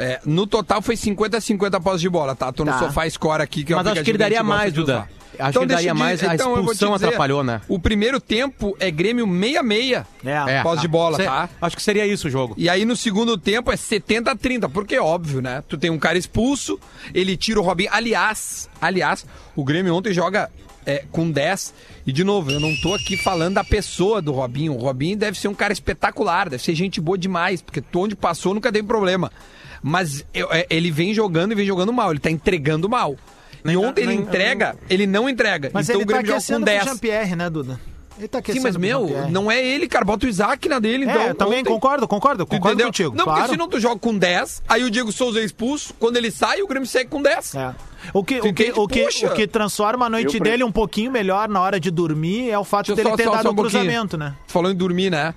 É, no total foi 50 a 50 posse de bola, tá? Tô no Tá. sofá score aqui que é o Mas acho que ele daria mais, Duda. Acho que ele deixa daria mais, a te expulsão dizer, atrapalhou, né? O primeiro tempo é Grêmio 66 É. posse de bola, tá? Acho que seria isso o jogo. E aí no segundo tempo é 70 a 30, porque é óbvio, né? Tu tem um cara expulso, ele tira o Robinho. Aliás, aliás, o Grêmio ontem joga é, com 10. E de novo, eu não tô aqui falando da pessoa do Robinho. O Robinho deve ser um cara espetacular, deve ser gente boa demais, porque tu onde passou nunca teve problema. Mas eu- é, ele vem jogando e vem jogando mal, ele tá entregando mal. E ontem ele entrega, ele não entrega. Mas então ele o tá Grêmio joga com aquecendo pro 10. Jean-Pierre, né, Duda? Ele tá Sim, mas meu, não é ele, cara. Bota o Isaac na dele, então. É, também ontem. concordo, concordo, concordo entendeu? contigo. Não, claro. porque senão tu joga com 10, aí o Diego Souza é expulso, quando ele sai, o Grêmio segue com 10. É. O que, o que, o que, o que transforma a noite dele um pouquinho melhor na hora de dormir é o fato dele ter só- dado só um um cruzamento, né? Tu falou em dormir, né?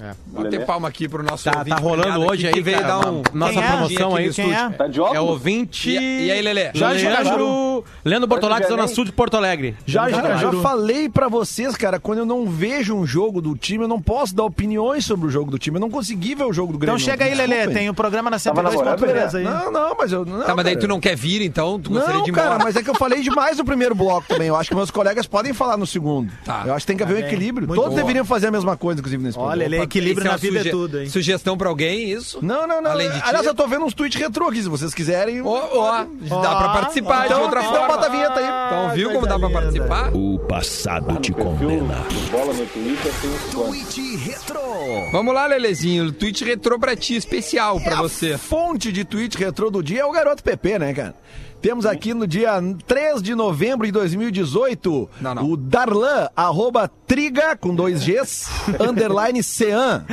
É. Bater palma aqui pro nosso Tá, ouvinte tá rolando hoje aí, veio cara, dar um... nossa é? promoção aí. Quem é? Tá de É óculos? o ouvinte... E, e aí, Lelê? Jorge Cajuru. Leandro, Bortolatti, Jorge Zona. Sul de Porto Alegre. Já, já, falei pra vocês, cara, quando eu não vejo um jogo do time, eu não posso dar opiniões sobre o jogo do time. Eu não consegui ver o jogo do Grêmio. Então chega aí, Lelê. Tem o programa na Tava namorando, 102.3 aí. Não, não, mas eu. Não, Tá, mas daí tu não quer vir, então? Tu gostaria Não, de ir cara, embora? mas é que eu falei demais no primeiro bloco também. Eu acho que meus colegas podem falar no segundo. Tá. Eu acho que tem que haver um equilíbrio. Muito Todos bom. deveriam fazer a mesma coisa, inclusive, nesse Olha, ele é equilíbrio Isso na vida é tudo, hein? Sugestão pra alguém, isso? Não, não, não. Além de ti? Aliás, eu tô vendo uns tweets retrô aqui, se vocês quiserem. Ó, ó, dá pra participar de Então, outra então forma. bota a vinheta aí. Então, viu como dá pra participar? O passado te Perfil condena. Bola no Twitter. Tweet Retro. Vamos lá, Lelezinho. Tweet retrô pra ti, especial pra É a você. fonte de tweet retrô do dia é o Garoto PP, né, cara? Temos aqui no dia 3 de novembro de 2018 Não, não. o Darlan, arroba Triga, com dois Gs, *laughs* underline Cean.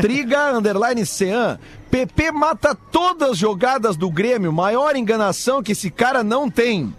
Triga, underline Cean. PP mata todas as jogadas do Grêmio, maior enganação que esse cara não tem.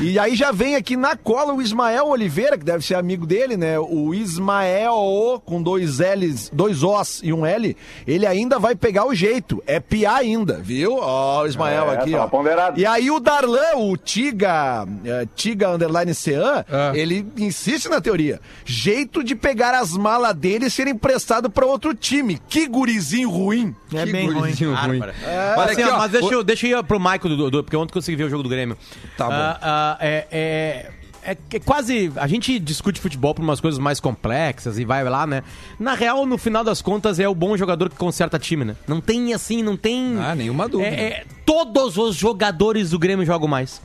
E aí já vem aqui na cola o Ismael Oliveira, que deve ser amigo dele, né? O Ismael com dois L's, dois Os e um L, ele ainda vai pegar o jeito. É piar ainda, viu? Ó, o Ismael É, aqui, tava ó. ponderado. E aí o Darlan, o Tiga, eh, Tiga underline Cean, É. ele insiste na teoria. Jeito de pegar as malas dele e ser emprestado pra outro time. Que gurizinho ruim. É Que bem ruim. gurizinho ruim. Bárbara. Olha Assim, aqui, ó, ó. mas deixa eu, deixa eu ir pro Maico, do, do- porque ontem consegui ver o jogo do Grêmio. Tá bom. Ah, ah, é, é, é, é quase. A gente discute futebol por umas coisas mais complexas e vai lá, né? Na real, no final das contas, é o bom jogador que conserta time, né? Não tem assim, não tem. Ah, nenhuma dúvida. É, é, todos os jogadores do Grêmio jogam mais.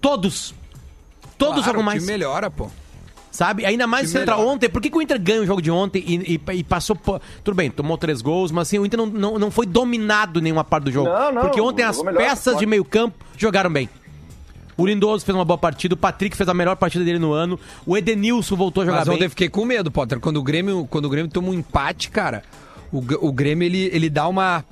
Todos. Todos Claro, jogam o mais. time melhora, pô. Sabe? Ainda mais se entrar melhor. ontem. Por que, que o Inter ganha o jogo de ontem e, e- e passou. pô, Tudo bem, tomou três gols, mas assim, o Inter não, não, não foi dominado em nenhuma parte do jogo. Não, não, porque ontem as melhor, peças de pode. meio-campo jogaram bem. O Lindoso fez uma boa partida, o Patrick fez a melhor partida dele no ano, o Edenilson voltou a jogar Mas bem. ontem eu fiquei com medo, Potter. Quando o Grêmio, quando o Grêmio toma um empate, cara, o, o Grêmio ele, ele dá uma.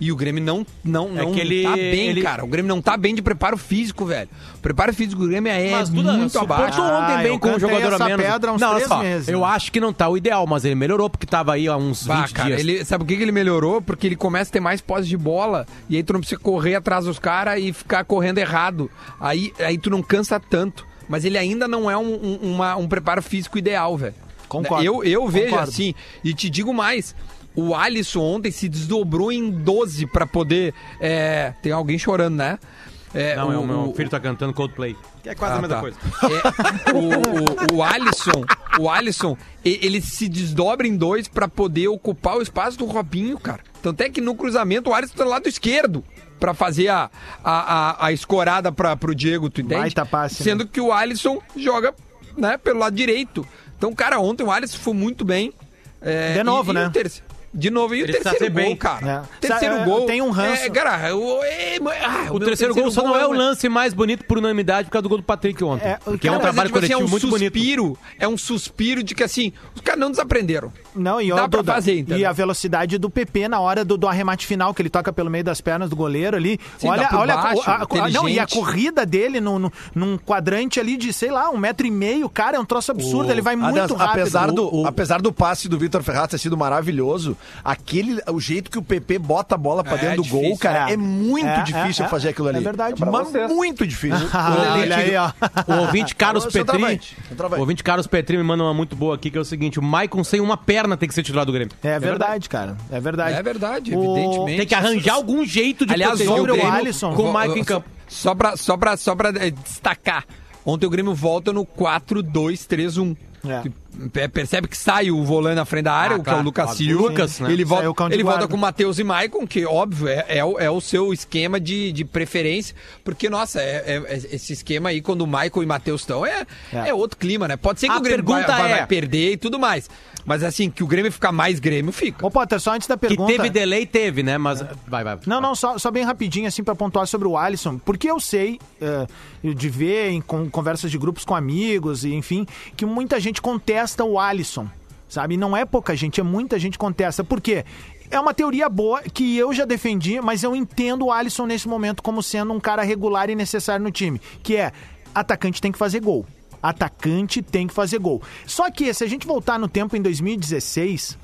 E o Grêmio não, não, É não que ele- tá bem, ele- cara. O Grêmio não tá bem de preparo físico, velho. O preparo físico do Grêmio é Mas, Duda, muito abaixo. ontem Ah, bem eu com um jogador a menos. pedra uns não, três só, meses, eu acho que não tá o ideal, mas ele melhorou porque tava aí há uns 20 Bah, cara, dias. ele, sabe por que que ele melhorou? Porque ele começa a ter mais posse de bola e aí tu não precisa correr atrás dos caras e ficar correndo errado. Aí, aí tu não cansa tanto. Mas ele ainda não é um, um- uma- um preparo físico ideal, velho. Concordo. Eu, eu vejo Concordo. assim, e te digo mais. O Alisson ontem se desdobrou em 12 pra poder. é, tem alguém chorando, né? É, Não, é o o- meu o- filho tá cantando Coldplay. Que é quase ah, a mesma tá. coisa. É, o, o, o Alisson, o Alisson, e- ele se desdobra em dois pra poder ocupar o espaço do Robinho, cara. Tanto é que no cruzamento o Alisson tá do lado esquerdo pra fazer a, a, a, a escorada pra, pro Diego, tu entende? Baita passe, né? Sendo que o Alisson joga né, pelo lado direito. Então, cara, ontem o Alisson foi muito bem. É, De novo, e- e né? o terce- De novo, e o precisa terceiro gol, bem. cara. É. Terceiro Sa- é, gol. tem um ranço. É, cara, o, é, ah, O meu terceiro gol só não é o uma- lance mais bonito por unanimidade por causa do gol do Patrick ontem. É, porque é um Mas trabalho tipo assim, coletivo é um muito bonito. suspiro, é um suspiro de que assim, os caras não desaprenderam. Não, e, Dá ó, pra Duda, fazer, entendeu? e a velocidade do PP na hora do, do arremate final, que ele toca pelo meio das pernas do goleiro ali. Sim, olha, olha baixo, a, a- não, e a corrida dele no, no- num quadrante ali de, sei lá, um metro e meio, cara, é um troço absurdo, ele vai muito Aliás, rápido. Apesar do, O- o- apesar do passe do Vitor Ferraz ter sido maravilhoso, aquele, o jeito que o PP bota a bola pra É, dentro do difícil, gol, cara, é. é, muito É, difícil é, é. fazer aquilo ali. É verdade. Mas vocês. muito difícil. *laughs* Ah, olha aí, ó. O ouvinte *laughs* Carlos Alô, Petri. O ouvinte Carlos Petri me manda uma muito boa aqui, que é o seguinte: o Maicon sem uma perna tem que ser titular do Grêmio. É verdade, cara. É verdade. É verdade, O- evidentemente. Tem que arranjar algum jeito de Aliás, proteger o Grêmio- Alisson. com o Maicon em só- campo. Só pra, só pra, só pra eh, destacar. Ontem o Grêmio volta no 4-2-3-1. É. Que, é, Percebe que sai o volante na frente da área, Ah, o que é o claro, Lucas óbvio. Silva. Lucas, né? Ele, volta, ele volta com o Matheus e Maicon, que óbvio é, é, o, é o seu esquema de, de preferência. Porque, nossa, é, é- é- esse esquema aí, quando o Maicon e o Matheus estão, é, é. É. outro clima, né? Pode ser que A o Grêmio vai, vai- é- vai perder e tudo mais. Mas assim, que o Grêmio ficar mais Grêmio, fica. Ô, Potter, só antes da Que pergunta... teve delay, teve, né? Mas. Vai, vai. Não, não, só, só bem rapidinho, assim, pra pontuar sobre o Alisson. Porque eu sei, é, de ver em con- conversas de grupos com amigos, e enfim, que muita gente contesta o Alisson. sabe? Não é pouca gente, é muita gente contesta. Por quê? É uma teoria boa que eu já defendi, mas eu entendo o Alisson nesse momento como sendo um cara regular e necessário no time, que é atacante tem que fazer gol. Atacante tem que fazer gol. Só que se a gente voltar no tempo em 2016,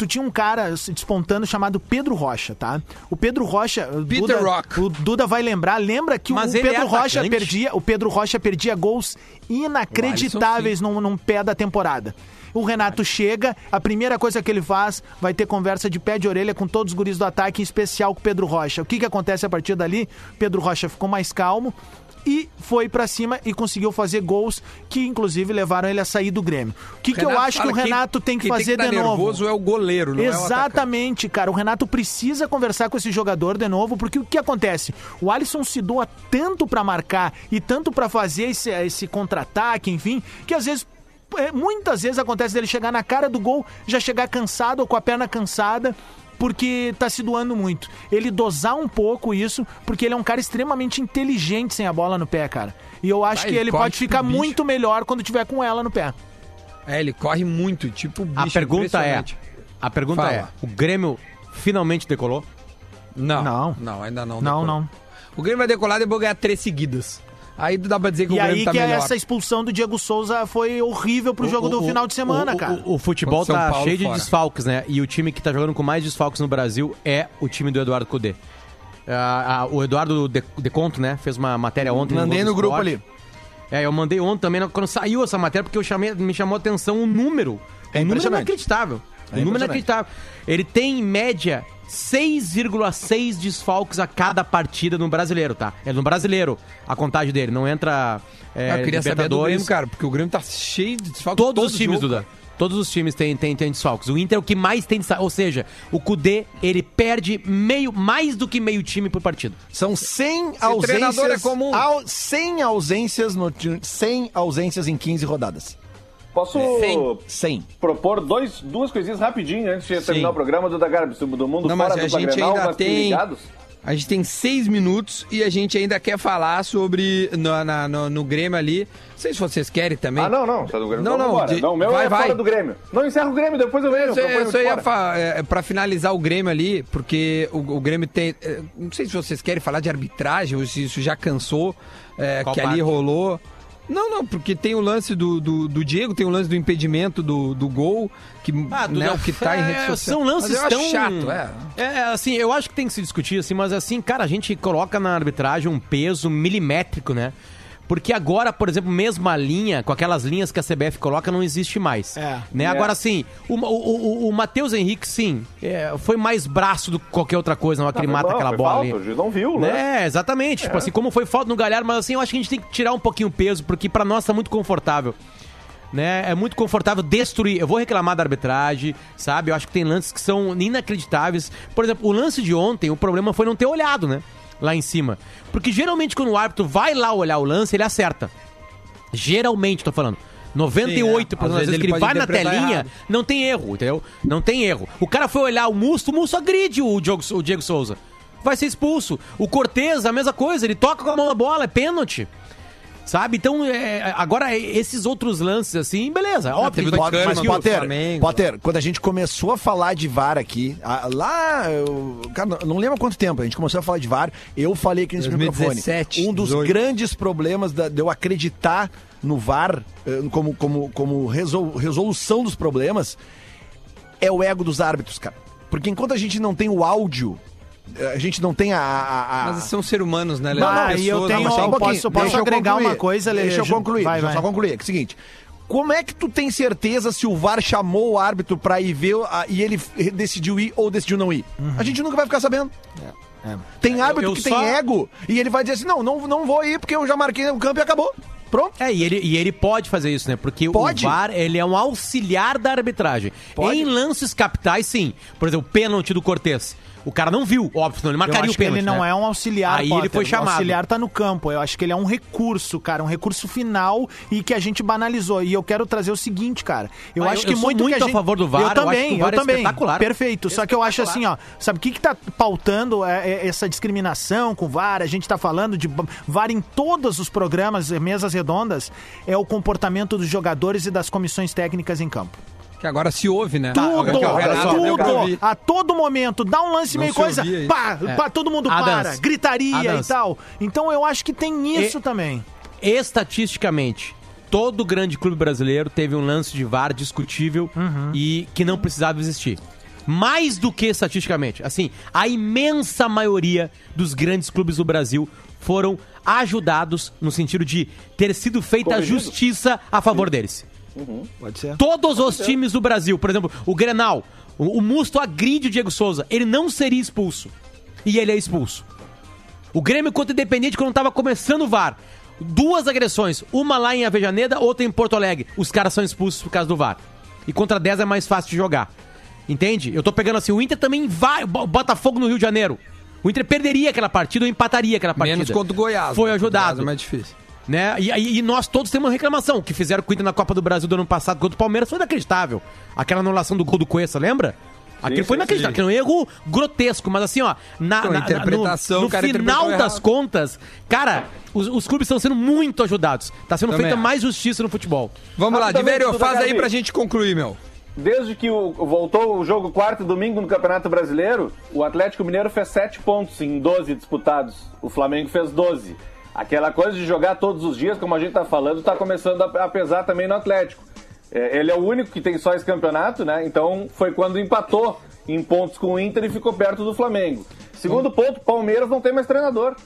tu tinha um cara despontando chamado Pedro Rocha, tá? O Pedro Rocha, o Peter Duda, Rock. o Duda vai lembrar, lembra que Mas o ele é Pedro Rocha perdia, o Pedro Rocha perdia gols inacreditáveis num, num pé da temporada. O Renato chega, a primeira coisa que ele faz vai ter conversa de pé de orelha com todos os guris do ataque, em especial com o Pedro Rocha. O que, que acontece a partir dali? Pedro Rocha ficou mais calmo e foi pra cima e conseguiu fazer gols que inclusive levaram ele a sair do Grêmio. O que, que eu acho que o Renato tem que fazer tá de novo? nervoso é o goleiro, não é o. Exatamente, cara. O Renato precisa conversar com esse jogador de novo, porque o que acontece? O Alisson se doa tanto pra marcar e tanto pra fazer esse, esse contra-ataque, enfim, que às vezes. é, Muitas vezes acontece dele chegar na cara do gol, já chegar cansado ou com a perna cansada, porque tá se doando muito. Ele dosar um pouco isso, porque ele é um cara extremamente inteligente sem a bola no pé, cara. E eu acho Ah, que ele pode tipo ficar bicho. muito melhor quando tiver com ela no pé. É, ele corre muito, tipo bicho. A pergunta é, a pergunta Fala. é, o Grêmio finalmente decolou? Não, Não. não, ainda não. Não, decolou. não. O Grêmio vai decolar depois ganhar três seguidas. Aí dá pra dizer que E o Grêmio aí tá que melhor. essa expulsão do Diego Souza foi horrível pro jogo O- do o- final de semana, o- cara. O, o futebol São tá Paulo cheio de fora. desfalques, né? E o time que tá jogando com mais desfalques no Brasil é o time do Eduardo Cudê. Ah, ah, o Eduardo De, Deconto, né? Fez uma matéria ontem. Mandei Globo no grupo ali. É, eu mandei ontem também, quando saiu essa matéria, porque eu chamei, me chamou a atenção o número. É o número é inacreditável. É o número é inacreditável. Ele tem, em média, 6,6 desfalques a cada partida no brasileiro, tá? É no brasileiro a contagem dele, não entra. É, Ah, eu queria saber do. Grêmio, cara, porque o Grêmio tá cheio de desfalques. Todos todo os times, jogo, Duda. Todos os times têm, têm, têm desfalques. O Inter é o que mais tem desfalques. Ou seja, o Cudê, ele perde meio, mais do que meio time por partida. São 100 treinador ausências. é comum. au- 100 ausências no ti- 100 ausências em 15 rodadas. Posso Sim. 100. propor dois, duas coisinhas rapidinho antes de Sim. terminar o programa do Garbi, do mundo Não, mas fora a do gente Grenal, ainda mas tem- ligados? A gente tem seis minutos e a gente ainda quer falar sobre no, na- no, no Grêmio ali. Não sei se vocês querem também. Ah, não, não, tá do Grêmio. Não, Então não, de- Não, o meu vai, é vai. fora do Grêmio. Não, encerra o Grêmio, depois eu só, eu só ia fora. fa- é, pra finalizar o Grêmio ali, porque o, o Grêmio tem. é, Não sei se vocês querem falar de arbitragem ou se isso já cansou, é, que ali parte? rolou. Não, não, porque tem o lance do, do, do Diego, tem o lance do impedimento do, do gol, que, Ah, Duda, né, o que tá em é, rede social. São lances Mas eu acho tão... chato, é. É, assim, eu acho que tem que se discutir, assim, mas assim, cara, a gente coloca na arbitragem um peso milimétrico, né? Porque agora, por exemplo, mesma linha, com aquelas linhas que a CBF coloca, não existe mais. É. Né? É. Agora, sim, o, o, o, o Matheus Henrique, sim, é, foi mais braço do que qualquer outra coisa, não, que ele mata não, aquela bola falta, ali. Não viu, né? É, exatamente. Tipo assim, como foi falta no Galhardo, mas assim, eu acho que a gente tem que tirar um pouquinho o peso, porque pra nós tá muito confortável. Né? É muito confortável destruir. Eu vou reclamar da arbitragem, sabe? Eu acho que tem lances que são inacreditáveis. Por exemplo, o lance de ontem, o problema foi não ter olhado, né? Lá em cima. Porque geralmente quando o árbitro vai lá olhar o lance, ele acerta. Geralmente, tô falando. 98% Sim, é. Às das vezes vezes que ele vai na telinha, errado. não tem erro, entendeu? Não tem erro. O cara foi olhar o Musto, o Musto agride o Diego, o Diego Souza. Vai ser expulso. O Cortez, a mesma coisa, ele toca com a mão na bola, é pênalti. Sabe? Então, é, agora, esses outros lances, assim, beleza. Óbvio, teve que do Mas, Potter, Flamengo. Potter, quando a gente começou a falar de VAR aqui, a- lá, eu, cara, não lembro há quanto tempo, a gente começou a falar de VAR, eu falei aqui nesse 2017, microfone. Um dos 18. grandes problemas da- de eu acreditar no VAR eh, como, como, como resol- resolução dos problemas é o ego dos árbitros, cara. Porque enquanto a gente não tem o áudio, a gente não tem a. a- a- Mas são seres humanos, né, Não, Leandro? não, e eu tenho- mas só um eu pouquinho, posso- eu posso deixa agregar concluir. uma coisa, Lele, Deixa eu concluir, Vai, deixa eu vai. só concluir. É, é o seguinte. Como é que tu tem certeza se o VAR chamou o árbitro pra ir ver a- e ele decidiu ir ou decidiu não ir? A gente nunca vai ficar sabendo. Tem árbitro eu que só- tem ego e ele vai dizer assim: não, não, não vou ir porque eu já marquei o campo e acabou. Pronto. É, e ele, e ele pode fazer isso, né? Porque Pode. o VAR, ele é um auxiliar da arbitragem. Pode. Em lances capitais, sim. Por exemplo, o pênalti do Cortez. O cara não viu, óbvio, senão ele Eu marcaria acho o que pênalti. ele não né? é um auxiliar. Aí ele foi O chamado. auxiliar tá no campo. Eu acho que ele é um recurso, cara, um recurso final e que a gente banalizou. E eu quero trazer o seguinte, cara. Eu Ah, acho eu- que eu muito, muito que a a gente... favor do VAR, Eu eu também, que o eu, VAR é também. espetacular. Perfeito. Só que eu acho assim, ó, sabe o que que tá pautando é, é, essa discriminação com o VAR? A gente tá falando de VAR em todos os programas, mesas redondas, é o comportamento dos jogadores e das comissões técnicas em campo. Que agora se ouve, né? Tudo, Renato pra tudo, a todo momento, dá um lance Não meio coisa, ouvia isso. pá, pá, todo mundo Adams. para, gritaria e tal. Então eu acho que tem isso E- também. Estatisticamente, todo grande clube brasileiro teve um lance de VAR discutível e que não precisava existir. Mais do que estatisticamente. Assim, a imensa maioria dos grandes clubes do Brasil foram ajudados no sentido de ter sido feita a Corrigido. justiça a favor deles. Pode ser. Todos os times do Brasil, por exemplo, o Grenal, o, o Musto agride o Diego Souza, ele não seria expulso. E ele é expulso. O Grêmio contra o Independente quando tava começando o VAR. Duas agressões, uma lá em Avejaneda, outra em Porto Alegre. Os caras são expulsos por causa do VAR. E contra 10 é mais fácil de jogar. Entende? Eu tô pegando assim, o Inter também vai, Bo- Botafogo no Rio de Janeiro. O Inter perderia aquela partida ou empataria aquela partida. Menos contra o Goiás. Foi né? Contra o Goiás ajudado É mais difícil. Né? E, e- e nós todos temos uma reclamação. O que fizeram com o Inter na Copa do Brasil do ano passado contra o Palmeiras foi inacreditável. Aquela anulação do gol do Cuesta, lembra? Aquilo Sim, foi inacreditável, aquele é um erro grotesco, mas assim, ó, na, Então, na- interpretação, no, no cara final interpretou das errado. contas, cara, os, os clubes estão sendo muito ajudados. Tá sendo Também feita mais justiça no futebol. Vamos lá, Rapidamente, Diverio, faz aí pra gente concluir, meu. Desde que o- voltou o jogo quarto e domingo no Campeonato Brasileiro, o Atlético Mineiro fez 7 pontos em 12 disputados. O Flamengo fez 12. Aquela coisa de jogar todos os dias, como a gente tá falando, tá começando a pesar também no Atlético. É, ele é o único que tem só esse campeonato, né? Então foi quando empatou em pontos com o Inter e ficou perto do Flamengo. Segundo ponto, Palmeiras não tem mais treinador.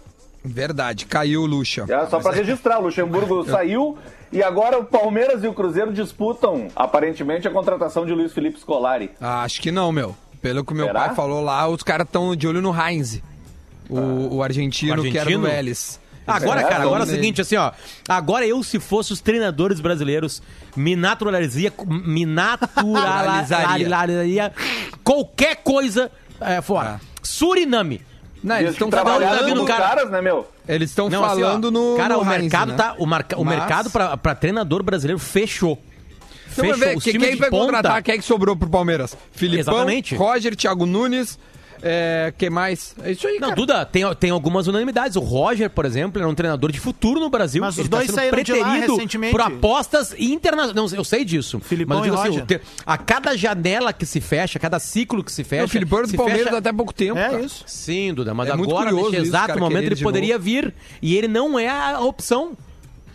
Verdade, caiu o Lucha. É só pra registrar, o Luxemburgo *laughs* saiu e agora o Palmeiras e o Cruzeiro disputam, aparentemente, a contratação de Luiz Felipe Scolari. Ah, acho que não, meu. Pelo que meu Será? pai falou lá, os caras estão de olho no Heinz. O, o argentino, O que era do argentino? Vélez. Agora, É, cara, agora é o seguinte, assim, ó. Agora eu, se fosse os treinadores brasileiros, me naturalizaria, me *laughs* naturalizaria qualquer coisa é, fora. Suriname. Não, eles estão trabalharam falando, nos cara. caras, né, meu? eles estão Não, assim, ó, falando no Cara, no o Heinz, mercado né? tá. O, marca, o Mas- mercado pra, pra treinador brasileiro fechou. Então, vamos ver, Os que, times quem de vai ponta- contratar? Quem é que sobrou pro Palmeiras? Filipão, Exatamente. Roger, Thiago Nunes, é, quem mais? É isso aí, Não, cara. Duda, tem, tem algumas unanimidades. O Roger, por exemplo, era um treinador de futuro no Brasil. Mas os tá dois sendo saíram de lá preterido recentemente. por apostas internacionais. Não, eu sei disso. Filipão mas eu digo e assim, a cada janela que se fecha, a cada ciclo que se fecha. o Filipão era do Palmeiras fecha- até pouco tempo. É cara. isso. Sim, Duda, mas É agora, nesse isso, exato cara, momento, ele de poderia vir. E ele não é a opção.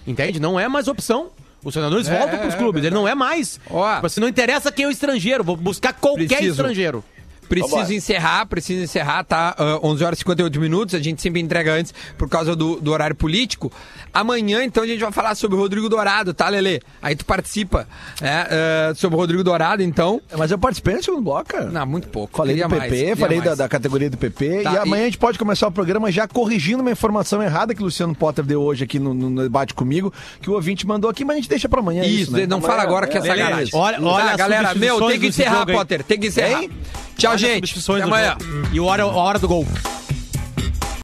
Entende? Não é mais opção. Os treinadores É, voltam pros é, clubes, é ele não é mais. Ó. Tipo assim, não interessa quem é o estrangeiro, vou buscar qualquer Preciso. estrangeiro. Preciso Vambora. encerrar, preciso encerrar, tá? Ah, 11 horas e 58 minutos, a gente sempre entrega antes por causa do, do horário político. Amanhã, então, a gente vai falar sobre o Rodrigo Dourado, tá, Lelê? Aí tu participa é, ah, sobre o Rodrigo Dourado, então. Mas eu participei no segundo bloco, cara. Não, muito pouco. Falei Queria do mais, PP, queria falei da, mais. da categoria do PP. Tá, e amanhã e- a gente pode começar o programa já corrigindo uma informação errada que o Luciano Potter deu hoje aqui no, no debate comigo, que o ouvinte mandou aqui, mas a gente deixa pra amanhã. Isso, né? não fala Amanhã, agora que é amanhã. sacanagem. Olha- olha Tá, galera, meu, tem que encerrar. Potter, tem que encerrar. Tchau, gente. Até amanhã. E o hora, a hora do gol.